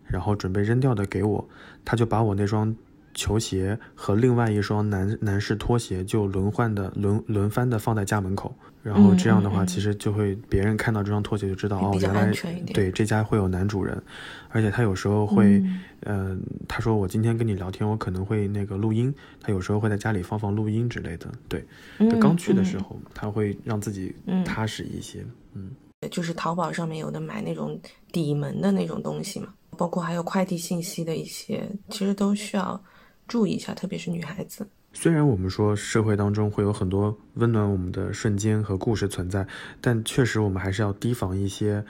然后准备扔掉的给我，她就把我那双。球鞋和另外一双男男士拖鞋就轮换的轮轮番的放在家门口，然后这样的话，其实就会别人看到这双拖鞋就知道哦，原来对这家会有男主人，而且他有时候会，嗯，他说我今天跟你聊天，我可能会那个录音，他有时候会在家里放放录音之类的，对，刚去的时候他会让自己踏实一些，嗯，就是淘宝上面有的买那种底门的那种东西嘛，包括还有快递信息的一些，其实都需要。注意一下，特别是女孩子。虽然我们说社会当中会有很多温暖我们的瞬间和故事存在，但确实我们还是要提防一些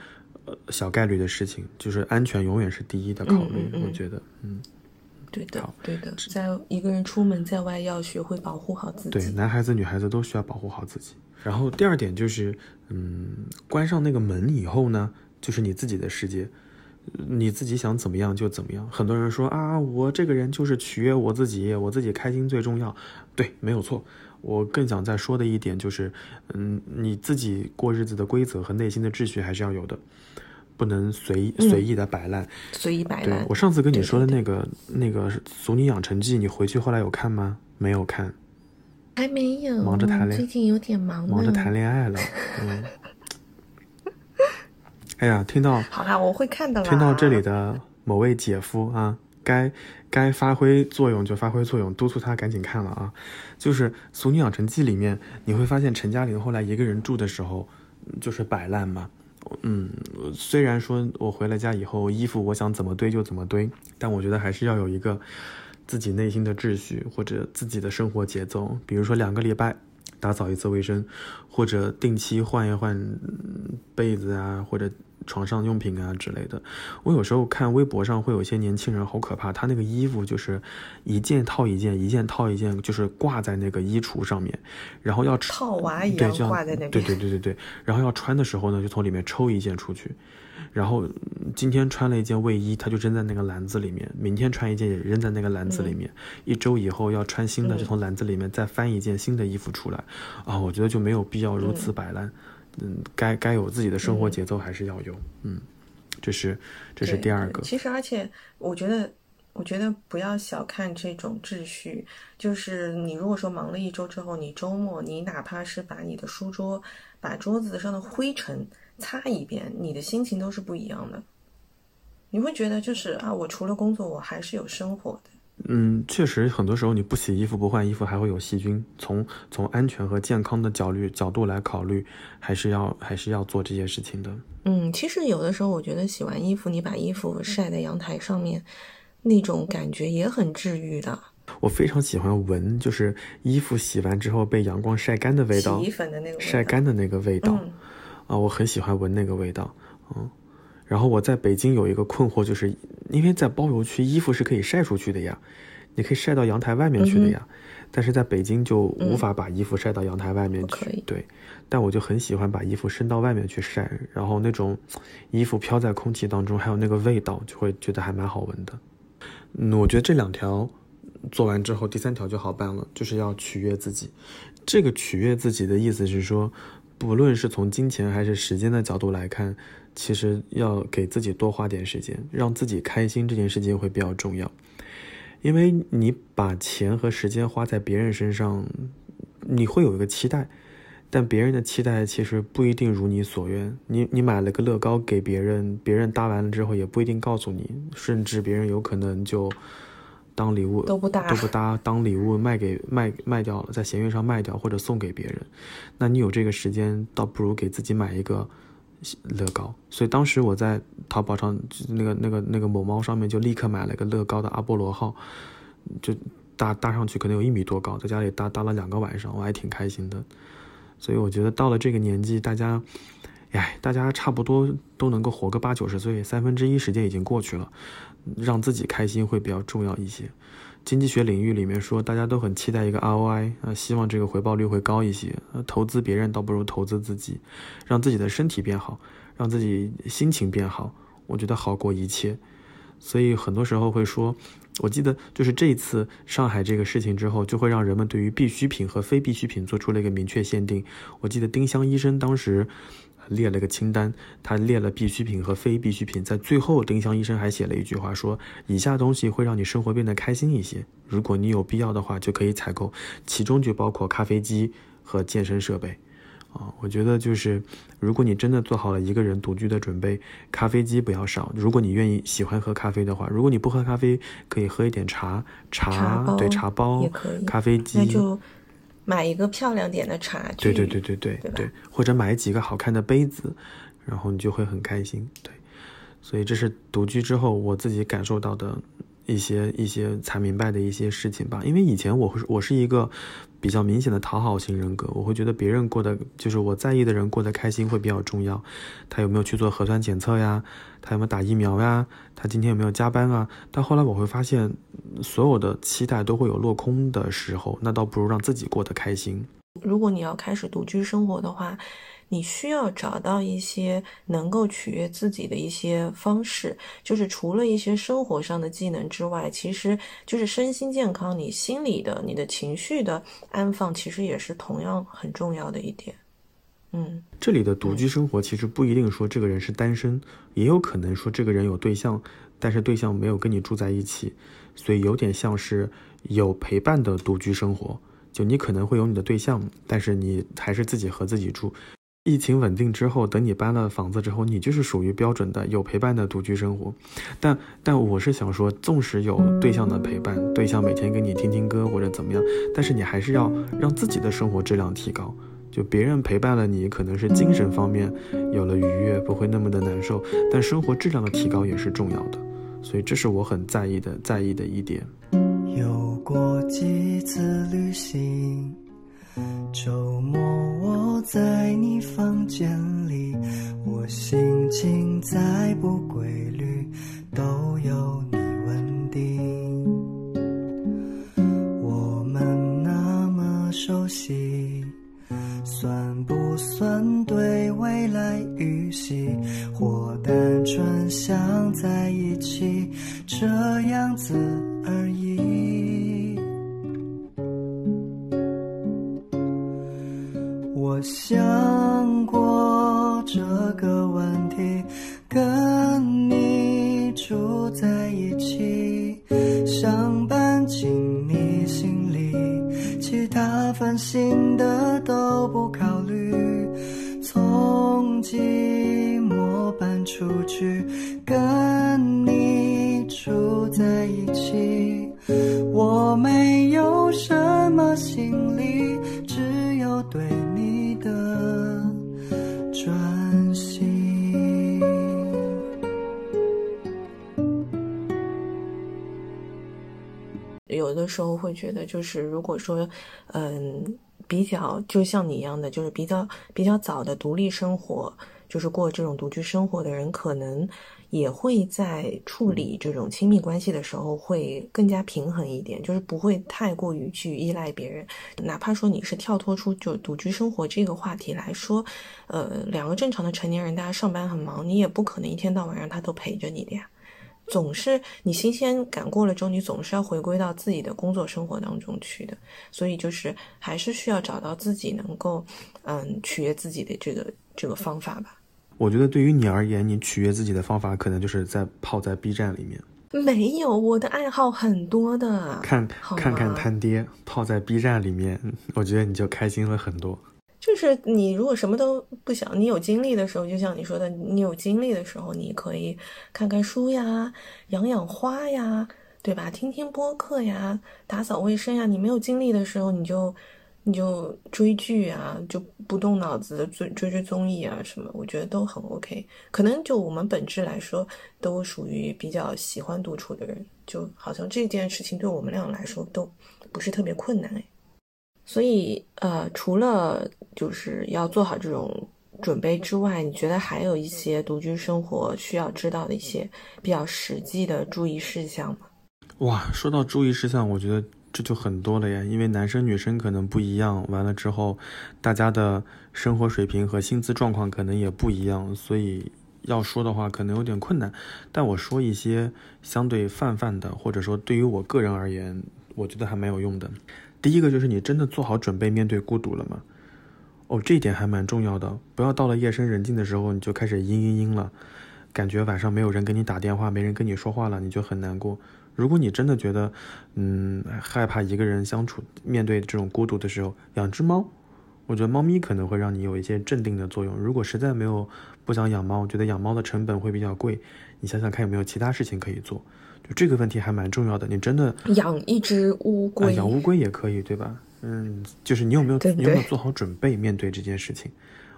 呃小概率的事情，就是安全永远是第一的考虑。我觉得，嗯，对的，对的，在一个人出门在外要学会保护好自己。对，男孩子女孩子都需要保护好自己。然后第二点就是，嗯，关上那个门以后呢，就是你自己的世界。你自己想怎么样就怎么样。很多人说啊，我这个人就是取悦我自己，我自己开心最重要。对，没有错。我更想再说的一点就是，嗯，你自己过日子的规则和内心的秩序还是要有的，不能随随意的摆烂。随意摆烂。我上次跟你说的那个那个《俗女养成记》，你回去后来有看吗？没有看。还没有。忙着谈恋爱，最近有点忙。忙着谈恋爱了。嗯。哎呀，听到好啦，我会看的啦。听到这里的某位姐夫啊，该该发挥作用就发挥作用，督促他赶紧看了啊。就是《俗女养成记》里面，你会发现陈嘉玲后来一个人住的时候，就是摆烂嘛。嗯，虽然说我回了家以后，衣服我想怎么堆就怎么堆，但我觉得还是要有一个自己内心的秩序或者自己的生活节奏。比如说两个礼拜。打扫一次卫生，或者定期换一换被子啊，或者床上用品啊之类的。我有时候看微博上会有一些年轻人，好可怕，他那个衣服就是一件套一件，一件套一件，就是挂在那个衣橱上面，然后要套娃一样挂在那边。对对对对对，然后要穿的时候呢，就从里面抽一件出去。然后今天穿了一件卫衣，他就扔在那个篮子里面；明天穿一件也扔在那个篮子里面。一周以后要穿新的，就从篮子里面再翻一件新的衣服出来。啊，我觉得就没有必要如此摆烂。嗯，该该有自己的生活节奏还是要有。嗯，这是这是第二个。其实，而且我觉得，我觉得不要小看这种秩序。就是你如果说忙了一周之后，你周末你哪怕是把你的书桌、把桌子上的灰尘。擦一遍，你的心情都是不一样的。你会觉得就是啊，我除了工作，我还是有生活的。嗯，确实，很多时候你不洗衣服、不换衣服，还会有细菌。从从安全和健康的角虑角度来考虑，还是要还是要做这些事情的。嗯，其实有的时候，我觉得洗完衣服，你把衣服晒在阳台上面，那种感觉也很治愈的。我非常喜欢闻，就是衣服洗完之后被阳光晒干的味道，洗衣粉的那个晒干的那个味道。啊，我很喜欢闻那个味道。嗯。然后我在北京有一个困惑，就是因为在包邮区，衣服是可以晒出去的呀，你可以晒到阳台外面去的呀，但是在北京就无法把衣服晒到阳台外面去。对，但我就很喜欢把衣服伸到外面去晒，然后那种衣服飘在空气当中，还有那个味道，就会觉得还蛮好闻的。嗯，我觉得这两条做完之后，第三条就好办了，就是要取悦自己。这个取悦自己的意思是说，不论是从金钱还是时间的角度来看。其实要给自己多花点时间，让自己开心这件事情会比较重要。因为你把钱和时间花在别人身上，你会有一个期待，但别人的期待其实不一定如你所愿。你你买了个乐高给别人，别人搭完了之后也不一定告诉你，甚至别人有可能就当礼物都不搭都不搭，当礼物卖给卖卖掉了，在闲鱼上卖掉或者送给别人。那你有这个时间，倒不如给自己买一个。乐高，所以当时我在淘宝上，那个、那个、那个某猫上面就立刻买了个乐高的阿波罗号，就搭搭上去可能有一米多高，在家里搭搭了两个晚上，我还挺开心的。所以我觉得到了这个年纪，大家，哎，大家差不多都能够活个八九十岁，三分之一时间已经过去了，让自己开心会比较重要一些。经济学领域里面说，大家都很期待一个 ROI 啊，希望这个回报率会高一些。呃，投资别人倒不如投资自己，让自己的身体变好，让自己心情变好，我觉得好过一切。所以很多时候会说，我记得就是这一次上海这个事情之后，就会让人们对于必需品和非必需品做出了一个明确限定。我记得丁香医生当时。列了个清单，他列了必需品和非必需品，在最后，丁香医生还写了一句话，说以下东西会让你生活变得开心一些，如果你有必要的话，就可以采购，其中就包括咖啡机和健身设备。啊，我觉得就是，如果你真的做好了一个人独居的准备，咖啡机不要少。如果你愿意喜欢喝咖啡的话，如果你不喝咖啡，可以喝一点茶，茶对茶包咖啡机那就。买一个漂亮点的茶具，对对对对对对，或者买几个好看的杯子，然后你就会很开心。对，所以这是独居之后我自己感受到的一些一些才明白的一些事情吧。因为以前我会我是一个比较明显的讨好型人格，我会觉得别人过得就是我在意的人过得开心会比较重要。他有没有去做核酸检测呀？他有没有打疫苗呀？他今天有没有加班啊？但后来我会发现。所有的期待都会有落空的时候，那倒不如让自己过得开心。如果你要开始独居生活的话，你需要找到一些能够取悦自己的一些方式，就是除了一些生活上的技能之外，其实就是身心健康，你心理的、你的情绪的安放，其实也是同样很重要的一点。嗯，这里的独居生活其实不一定说这个人是单身，也有可能说这个人有对象，但是对象没有跟你住在一起。所以有点像是有陪伴的独居生活，就你可能会有你的对象，但是你还是自己和自己住。疫情稳定之后，等你搬了房子之后，你就是属于标准的有陪伴的独居生活。但但我是想说，纵使有对象的陪伴，对象每天给你听听歌或者怎么样，但是你还是要让自己的生活质量提高。就别人陪伴了你，可能是精神方面有了愉悦，不会那么的难受，但生活质量的提高也是重要的。所以这是我很在意的，在意的一点。有过几次旅行，周末我在你房间里，我心情再不规律，都有你稳定。我们那么熟悉。算不算对未来预习，或单纯想在一起这样子而已？我想过这个问题，跟你住在一起，想搬进你心里，其他烦心的都不考虑，从寂寞搬出去，跟你住。在一起。我没有什么行李，只有对的专心。有的时候会觉得，就是如果说，嗯，比较就像你一样的，就是比较比较早的独立生活，就是过这种独居生活的人，可能也会在处理这种亲密关系的时候会更加平衡一点，就是不会太过于去依赖别人。哪怕说你是跳脱出就独居生活这个话题来说，呃，两个正常的成年人，大家上班很忙，你也不可能一天到晚让他都陪着你的呀。总是你新鲜感过了之后，你总是要回归到自己的工作生活当中去的，所以就是还是需要找到自己能够，嗯，取悦自己的这个这个方法吧。我觉得对于你而言，你取悦自己的方法可能就是在泡在 B 站里面。没有，我的爱好很多的。看好看看吗摊爹泡在 B 站里面，我觉得你就开心了很多。就是你如果什么都不想，你有精力的时候，就像你说的，你有精力的时候，你可以看看书呀，养养花呀，对吧？听听播客呀，打扫卫生呀。你没有精力的时候，你就你就追剧啊，就不动脑子的追追追综艺啊什么，我觉得都很 OK。可能就我们本质来说，都属于比较喜欢独处的人，就好像这件事情对我们俩来说都不是特别困难哎。所以，呃，除了就是要做好这种准备之外，你觉得还有一些独居生活需要知道的一些比较实际的注意事项吗？哇，说到注意事项，我觉得这就很多了呀，因为男生女生可能不一样，完了之后，大家的生活水平和薪资状况可能也不一样，所以要说的话可能有点困难。但我说一些相对泛泛的，或者说对于我个人而言，我觉得还蛮有用的。第一个就是你真的做好准备面对孤独了吗？哦，这一点还蛮重要的，不要到了夜深人静的时候你就开始嘤嘤嘤了，感觉晚上没有人给你打电话，没人跟你说话了，你就很难过。如果你真的觉得，嗯，害怕一个人相处，面对这种孤独的时候，养只猫，我觉得猫咪可能会让你有一些镇定的作用。如果实在没有不想养猫，觉得养猫的成本会比较贵，你想想看有没有其他事情可以做。就这个问题还蛮重要的，你真的养一只乌啊，龟，养乌龟也可以，对吧？嗯，就是你有没有你有没有做好准备面对这件事情？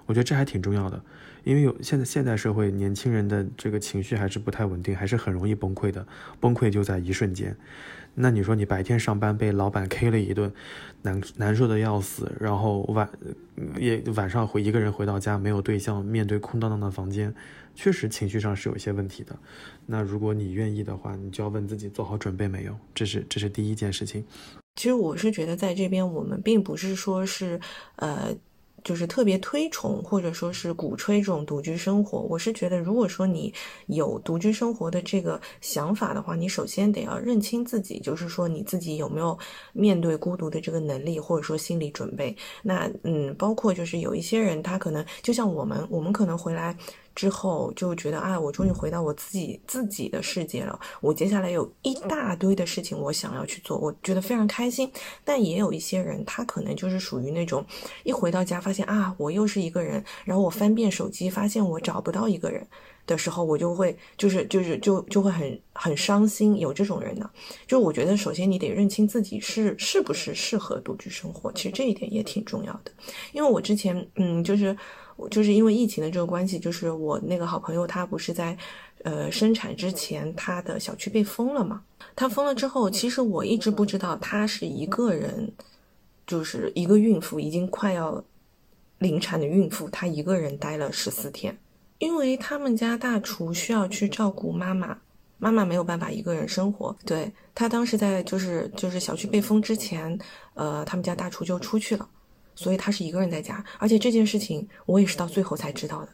我觉得这还挺重要的，因为有现在现代社会年轻人的这个情绪还是不太稳定，还是很容易崩溃的，崩溃就在一瞬间。那你说你白天上班被老板 K 了一顿，难难受的要死，然后晚也晚上回一个人回到家没有对象，面对空荡荡的房间，确实情绪上是有一些问题的。那如果你愿意的话，你就要问自己做好准备没有，这是这是第一件事情。其实我是觉得，在这边我们并不是说是，呃，就是特别推崇或者说是鼓吹这种独居生活。我是觉得，如果说你有独居生活的这个想法的话，你首先得要认清自己，就是说你自己有没有面对孤独的这个能力，或者说心理准备。那嗯，包括就是有一些人，他可能就像我们，我们可能回来。之后就觉得啊，我终于回到我自己自己的世界了。我接下来有一大堆的事情我想要去做，我觉得非常开心。但也有一些人，他可能就是属于那种一回到家发现啊，我又是一个人，然后我翻遍手机发现我找不到一个人的时候，我就会就是就是就就会很很伤心。有这种人呢，就我觉得首先你得认清自己是是不是适合独居生活，其实这一点也挺重要的。因为我之前嗯就是。就是因为疫情的这个关系，就是我那个好朋友，他不是在，呃，生产之前，他的小区被封了嘛？他封了之后，其实我一直不知道他是一个人，就是一个孕妇，已经快要临产的孕妇，她一个人待了十四天，因为他们家大厨需要去照顾妈妈，妈妈没有办法一个人生活。对他当时在就是就是小区被封之前，呃，他们家大厨就出去了。所以他是一个人在家，而且这件事情我也是到最后才知道的。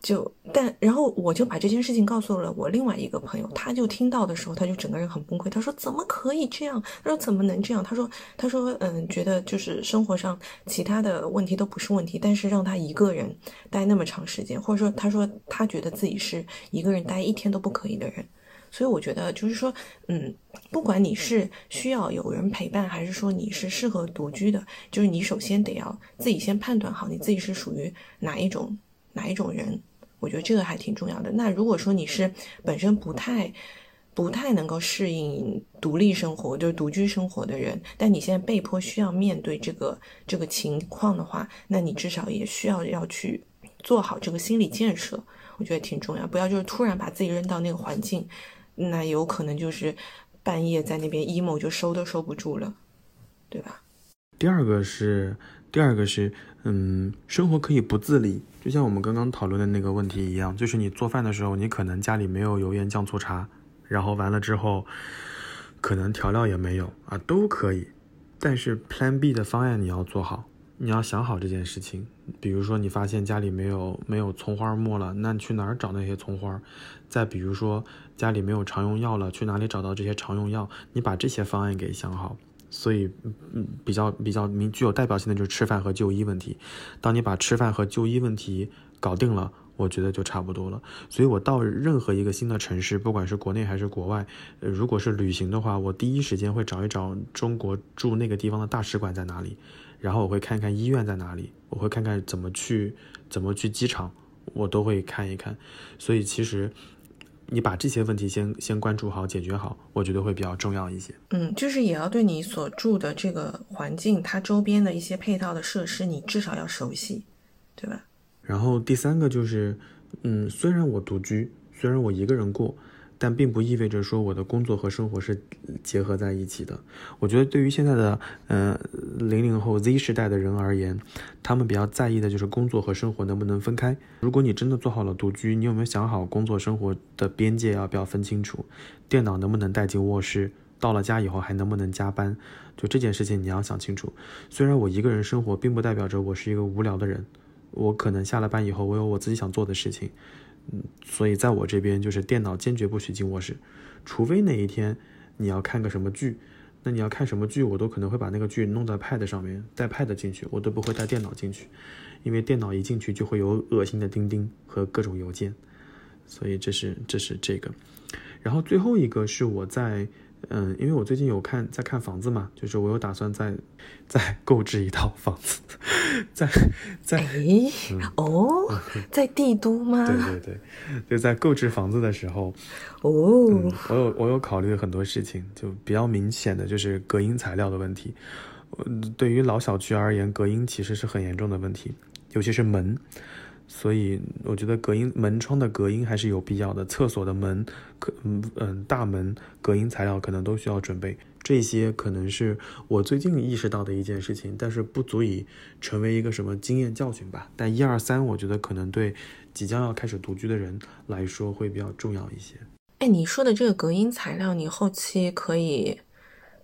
就但然后我就把这件事情告诉了我另外一个朋友，他就听到的时候，他就整个人很崩溃。他说：“怎么可以这样？他说怎么能这样？他说他说嗯，觉得就是生活上其他的问题都不是问题，但是让他一个人待那么长时间，或者说他说他觉得自己是一个人待一天都不可以的人。”所以我觉得就是说，嗯，不管你是需要有人陪伴，还是说你是适合独居的，就是你首先得要自己先判断好你自己是属于哪一种哪一种人。我觉得这个还挺重要的。那如果说你是本身不太不太能够适应独立生活，就是独居生活的人，但你现在被迫需要面对这个这个情况的话，那你至少也需要要去做好这个心理建设，我觉得挺重要。不要就是突然把自己扔到那个环境，那有可能就是半夜在那边 emo 就收都收不住了，对吧？第二个是，第二个是，嗯，生活可以不自理，就像我们刚刚讨论的那个问题一样，就是你做饭的时候，你可能家里没有油盐酱醋茶。然后完了之后，可能调料也没有啊，都可以。但是 Plan B 的方案你要做好，你要想好这件事情。比如说你发现家里没有没有葱花末了，那你去哪儿找那些葱花？再比如说家里没有常用药了，去哪里找到这些常用药？你把这些方案给想好。所以，嗯，比较比较明具有代表性的就是吃饭和就医问题。当你把吃饭和就医问题搞定了。我觉得就差不多了，所以我到任何一个新的城市，不管是国内还是国外，呃，如果是旅行的话，我第一时间会找一找中国驻那个地方的大使馆在哪里，然后我会看看医院在哪里，我会看看怎么去怎么去机场，我都会看一看。所以其实你把这些问题先先关注好、解决好，我觉得会比较重要一些。嗯，就是也要对你所住的这个环境，它周边的一些配套的设施，你至少要熟悉，对吧？然后第三个就是，嗯，虽然我独居，虽然我一个人过，但并不意味着说我的工作和生活是结合在一起的。我觉得对于现在的，呃，零零后 Z 时代的人而言，他们比较在意的就是工作和生活能不能分开。如果你真的做好了独居，你有没有想好工作生活的边界要不要分清楚？电脑能不能带进卧室？到了家以后还能不能加班？就这件事情你要想清楚。虽然我一个人生活，并不代表着我是一个无聊的人。我可能下了班以后，我有我自己想做的事情，嗯，所以在我这边就是电脑坚决不许进卧室，除非哪一天你要看个什么剧，那你要看什么剧，我都可能会把那个剧弄在 Pad 上面，带 Pad 进去，我都不会带电脑进去，因为电脑一进去就会有恶心的钉钉和各种邮件，所以这是这是这个，然后最后一个是我在。嗯，因为我最近有看在看房子嘛，就是我有打算在在购置一套房子，在在哎哦，在帝都吗？对对对，就在购置房子的时候，哦，我有我有考虑很多事情，就比较明显的就是隔音材料的问题。对于老小区而言，隔音其实是很严重的问题，尤其是门。所以我觉得隔音门窗的隔音还是有必要的，厕所的门，可嗯嗯大门隔音材料可能都需要准备。这些可能是我最近意识到的一件事情，但是不足以成为一个什么经验教训吧。但一二三，我觉得可能对即将要开始独居的人来说会比较重要一些。哎，你说的这个隔音材料，你后期可以，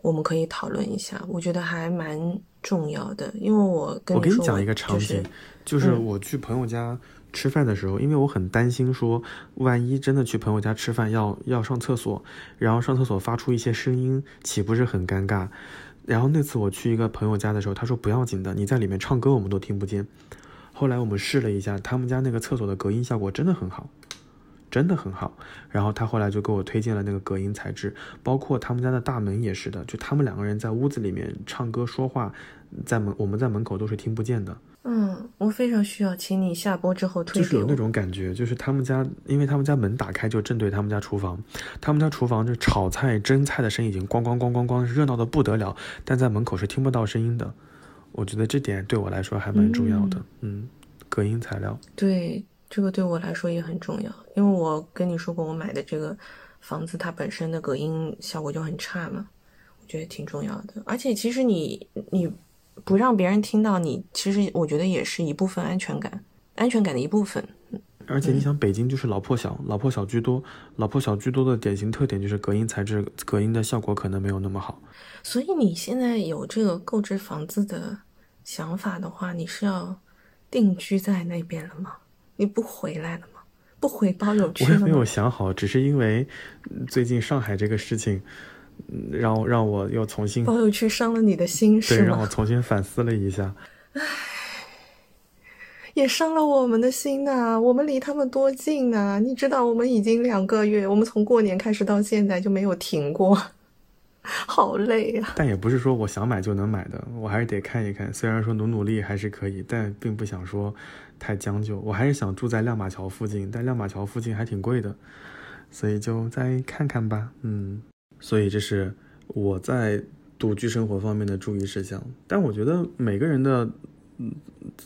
我们可以讨论一下，我觉得还蛮重要的，因为我跟我跟你讲一个场景。就是我去朋友家吃饭的时候，因为我很担心说，万一真的去朋友家吃饭要要上厕所，然后上厕所发出一些声音，岂不是很尴尬？然后那次我去一个朋友家的时候，他说不要紧的，你在里面唱歌我们都听不见。后来我们试了一下，他们家那个厕所的隔音效果真的很好，真的很好。然后他后来就给我推荐了那个隔音材质，包括他们家的大门也是的，就他们两个人在屋子里面唱歌说话，在门我们在门口都是听不见的。嗯，我非常需要，请你下播之后推就是有那种感觉，就是他们家，因为他们家门打开就正对他们家厨房，他们家厨房就炒菜、蒸菜的声音已经咣咣咣咣咣，热闹的不得了，但在门口是听不到声音的。我觉得这点对我来说还蛮重要的。嗯，隔音材料。对，这个对我来说也很重要，因为我跟你说过，我买的这个房子它本身的隔音效果就很差嘛，我觉得挺重要的。而且其实你你。不让别人听到你，其实我觉得也是一部分安全感，安全感的一部分。而且你想，北京就是老破小，老破小居多，老破小居多的典型特点就是隔音材质、隔音的效果可能没有那么好。所以你现在有这个购置房子的想法的话，你是要定居在那边了吗？你不回来了吗？不回包邮区我也没有想好，只是因为最近上海这个事情。让让我又重新包邮区伤了你的心，是让我重新反思了一下。唉，也伤了我们的心呐。我们离他们多近啊！你知道，我们已经两个月，我们从过年开始到现在就没有停过，好累呀。但也不是说我想买就能买的，我还是得看一看。虽然说努努力还是可以，但并不想说太将就。我还是想住在亮马桥附近，但亮马桥附近还挺贵的。所以就再看看吧。嗯，所以这是我在独居生活方面的注意事项。但我觉得每个人的嗯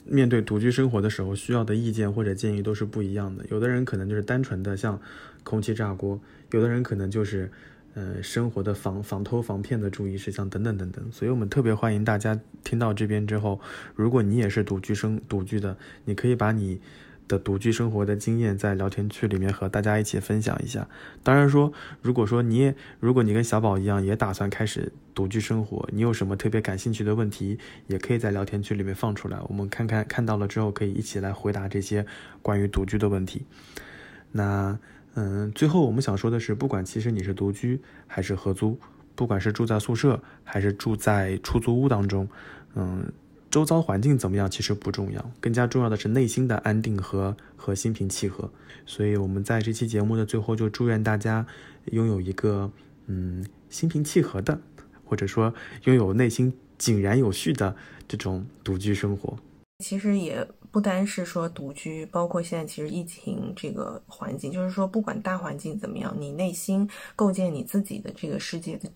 面对独居生活的时候需要的意见或者建议都是不一样的。有的人可能就是单纯的像空气炸锅，有的人可能就是。呃，生活的防防偷防骗的注意事项等等等等，所以我们特别欢迎大家听到这边之后，如果你也是独居生独居的，你可以把你的独居生活的经验在聊天区里面和大家一起分享一下。当然说，如果说你也，如果你跟小宝一样也打算开始独居生活，你有什么特别感兴趣的问题，也可以在聊天区里面放出来，我们看看看到了之后可以一起来回答这些关于独居的问题。那。嗯，最后我们想说的是，不管其实你是独居还是合租，不管是住在宿舍还是住在出租屋当中，嗯，周遭环境怎么样其实不重要，更加重要的是内心的安定和和心平气和。所以我们在这期节目的最后就祝愿大家拥有一个嗯心平气和的，或者说拥有内心井然有序的这种独居生活。其实也。不单是说独居，包括现在其实疫情这个环境，就是说不管大环境怎么样，你内心构建你自己的这个世界的，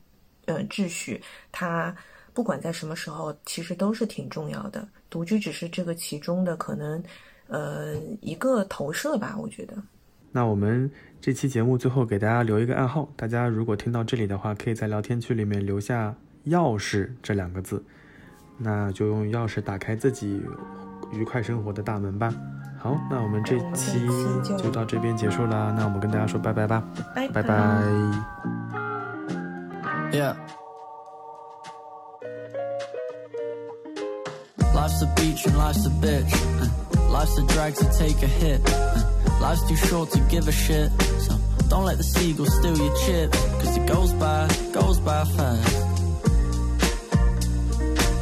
呃秩序，它不管在什么时候，其实都是挺重要的。独居只是这个其中的可能，呃一个投射吧，我觉得。那我们这期节目最后给大家留一个暗号，大家如果听到这里的话，可以在聊天区里面留下“钥匙”这两个字，那就用钥匙打开自己。愉快生活的大门吧。好，那我们这期就到这边结束了。那我们跟大家说拜拜吧，拜拜。Yeah. Life's a beach and life's a bitch. Life's a drag to take a hit. Life's too short to give a shit. So don't let the seagulls steal your chip. Cause it goes by, goes by fast.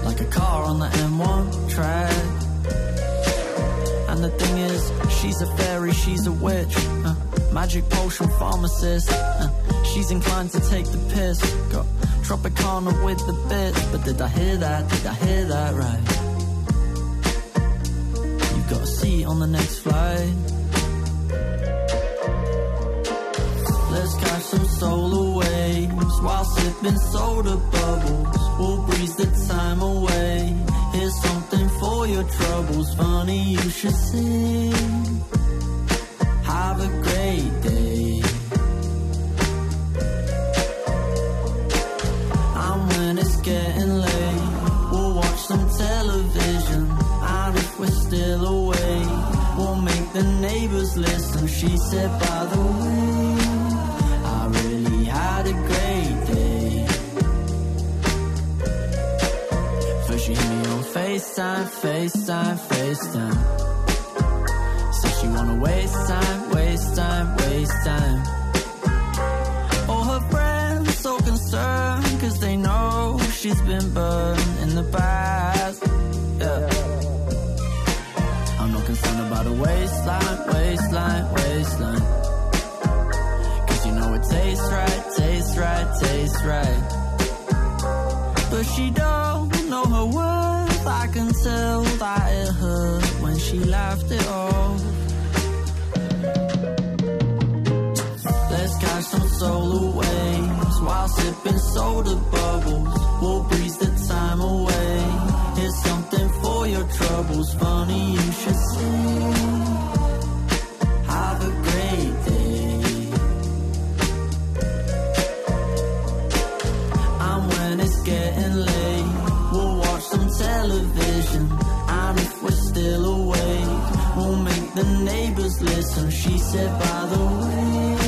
Like a car on the M1 track. The thing is, she's a fairy, she's a witch. Uh, magic potion pharmacist. Uh, she's inclined to take the piss. Got Tropicana with the bits. But did I hear that? Did I hear that right? You got a seat on the next flight. Let's catch some solar waves while sipping soda bubbles. We'll breeze the time away. Here's something for your troubles. Funny you should sing. Have a great day. And when it's getting late, we'll watch some television. And if we're still awake, we'll make the neighbors listen. She said, by the way, I really had a great FaceTime, FaceTime, FaceTime. Said she wanna waste time, waste time, waste time. All her friends so concerned, cause they know she's been burned in the past. Yeah. I'm not concerned about a waistline, waistline, waistline. Cause you know it tastes right, tastes right, tastes right. But she don't know her worth. Can tell that it hurt when she laughed it off. Let's catch some solar waves while sipping soda bubbles. We'll breeze the time away. Here's something for your troubles. Funny you should sing. And if we're still awake, we'll make the neighbors listen. She said, by the way.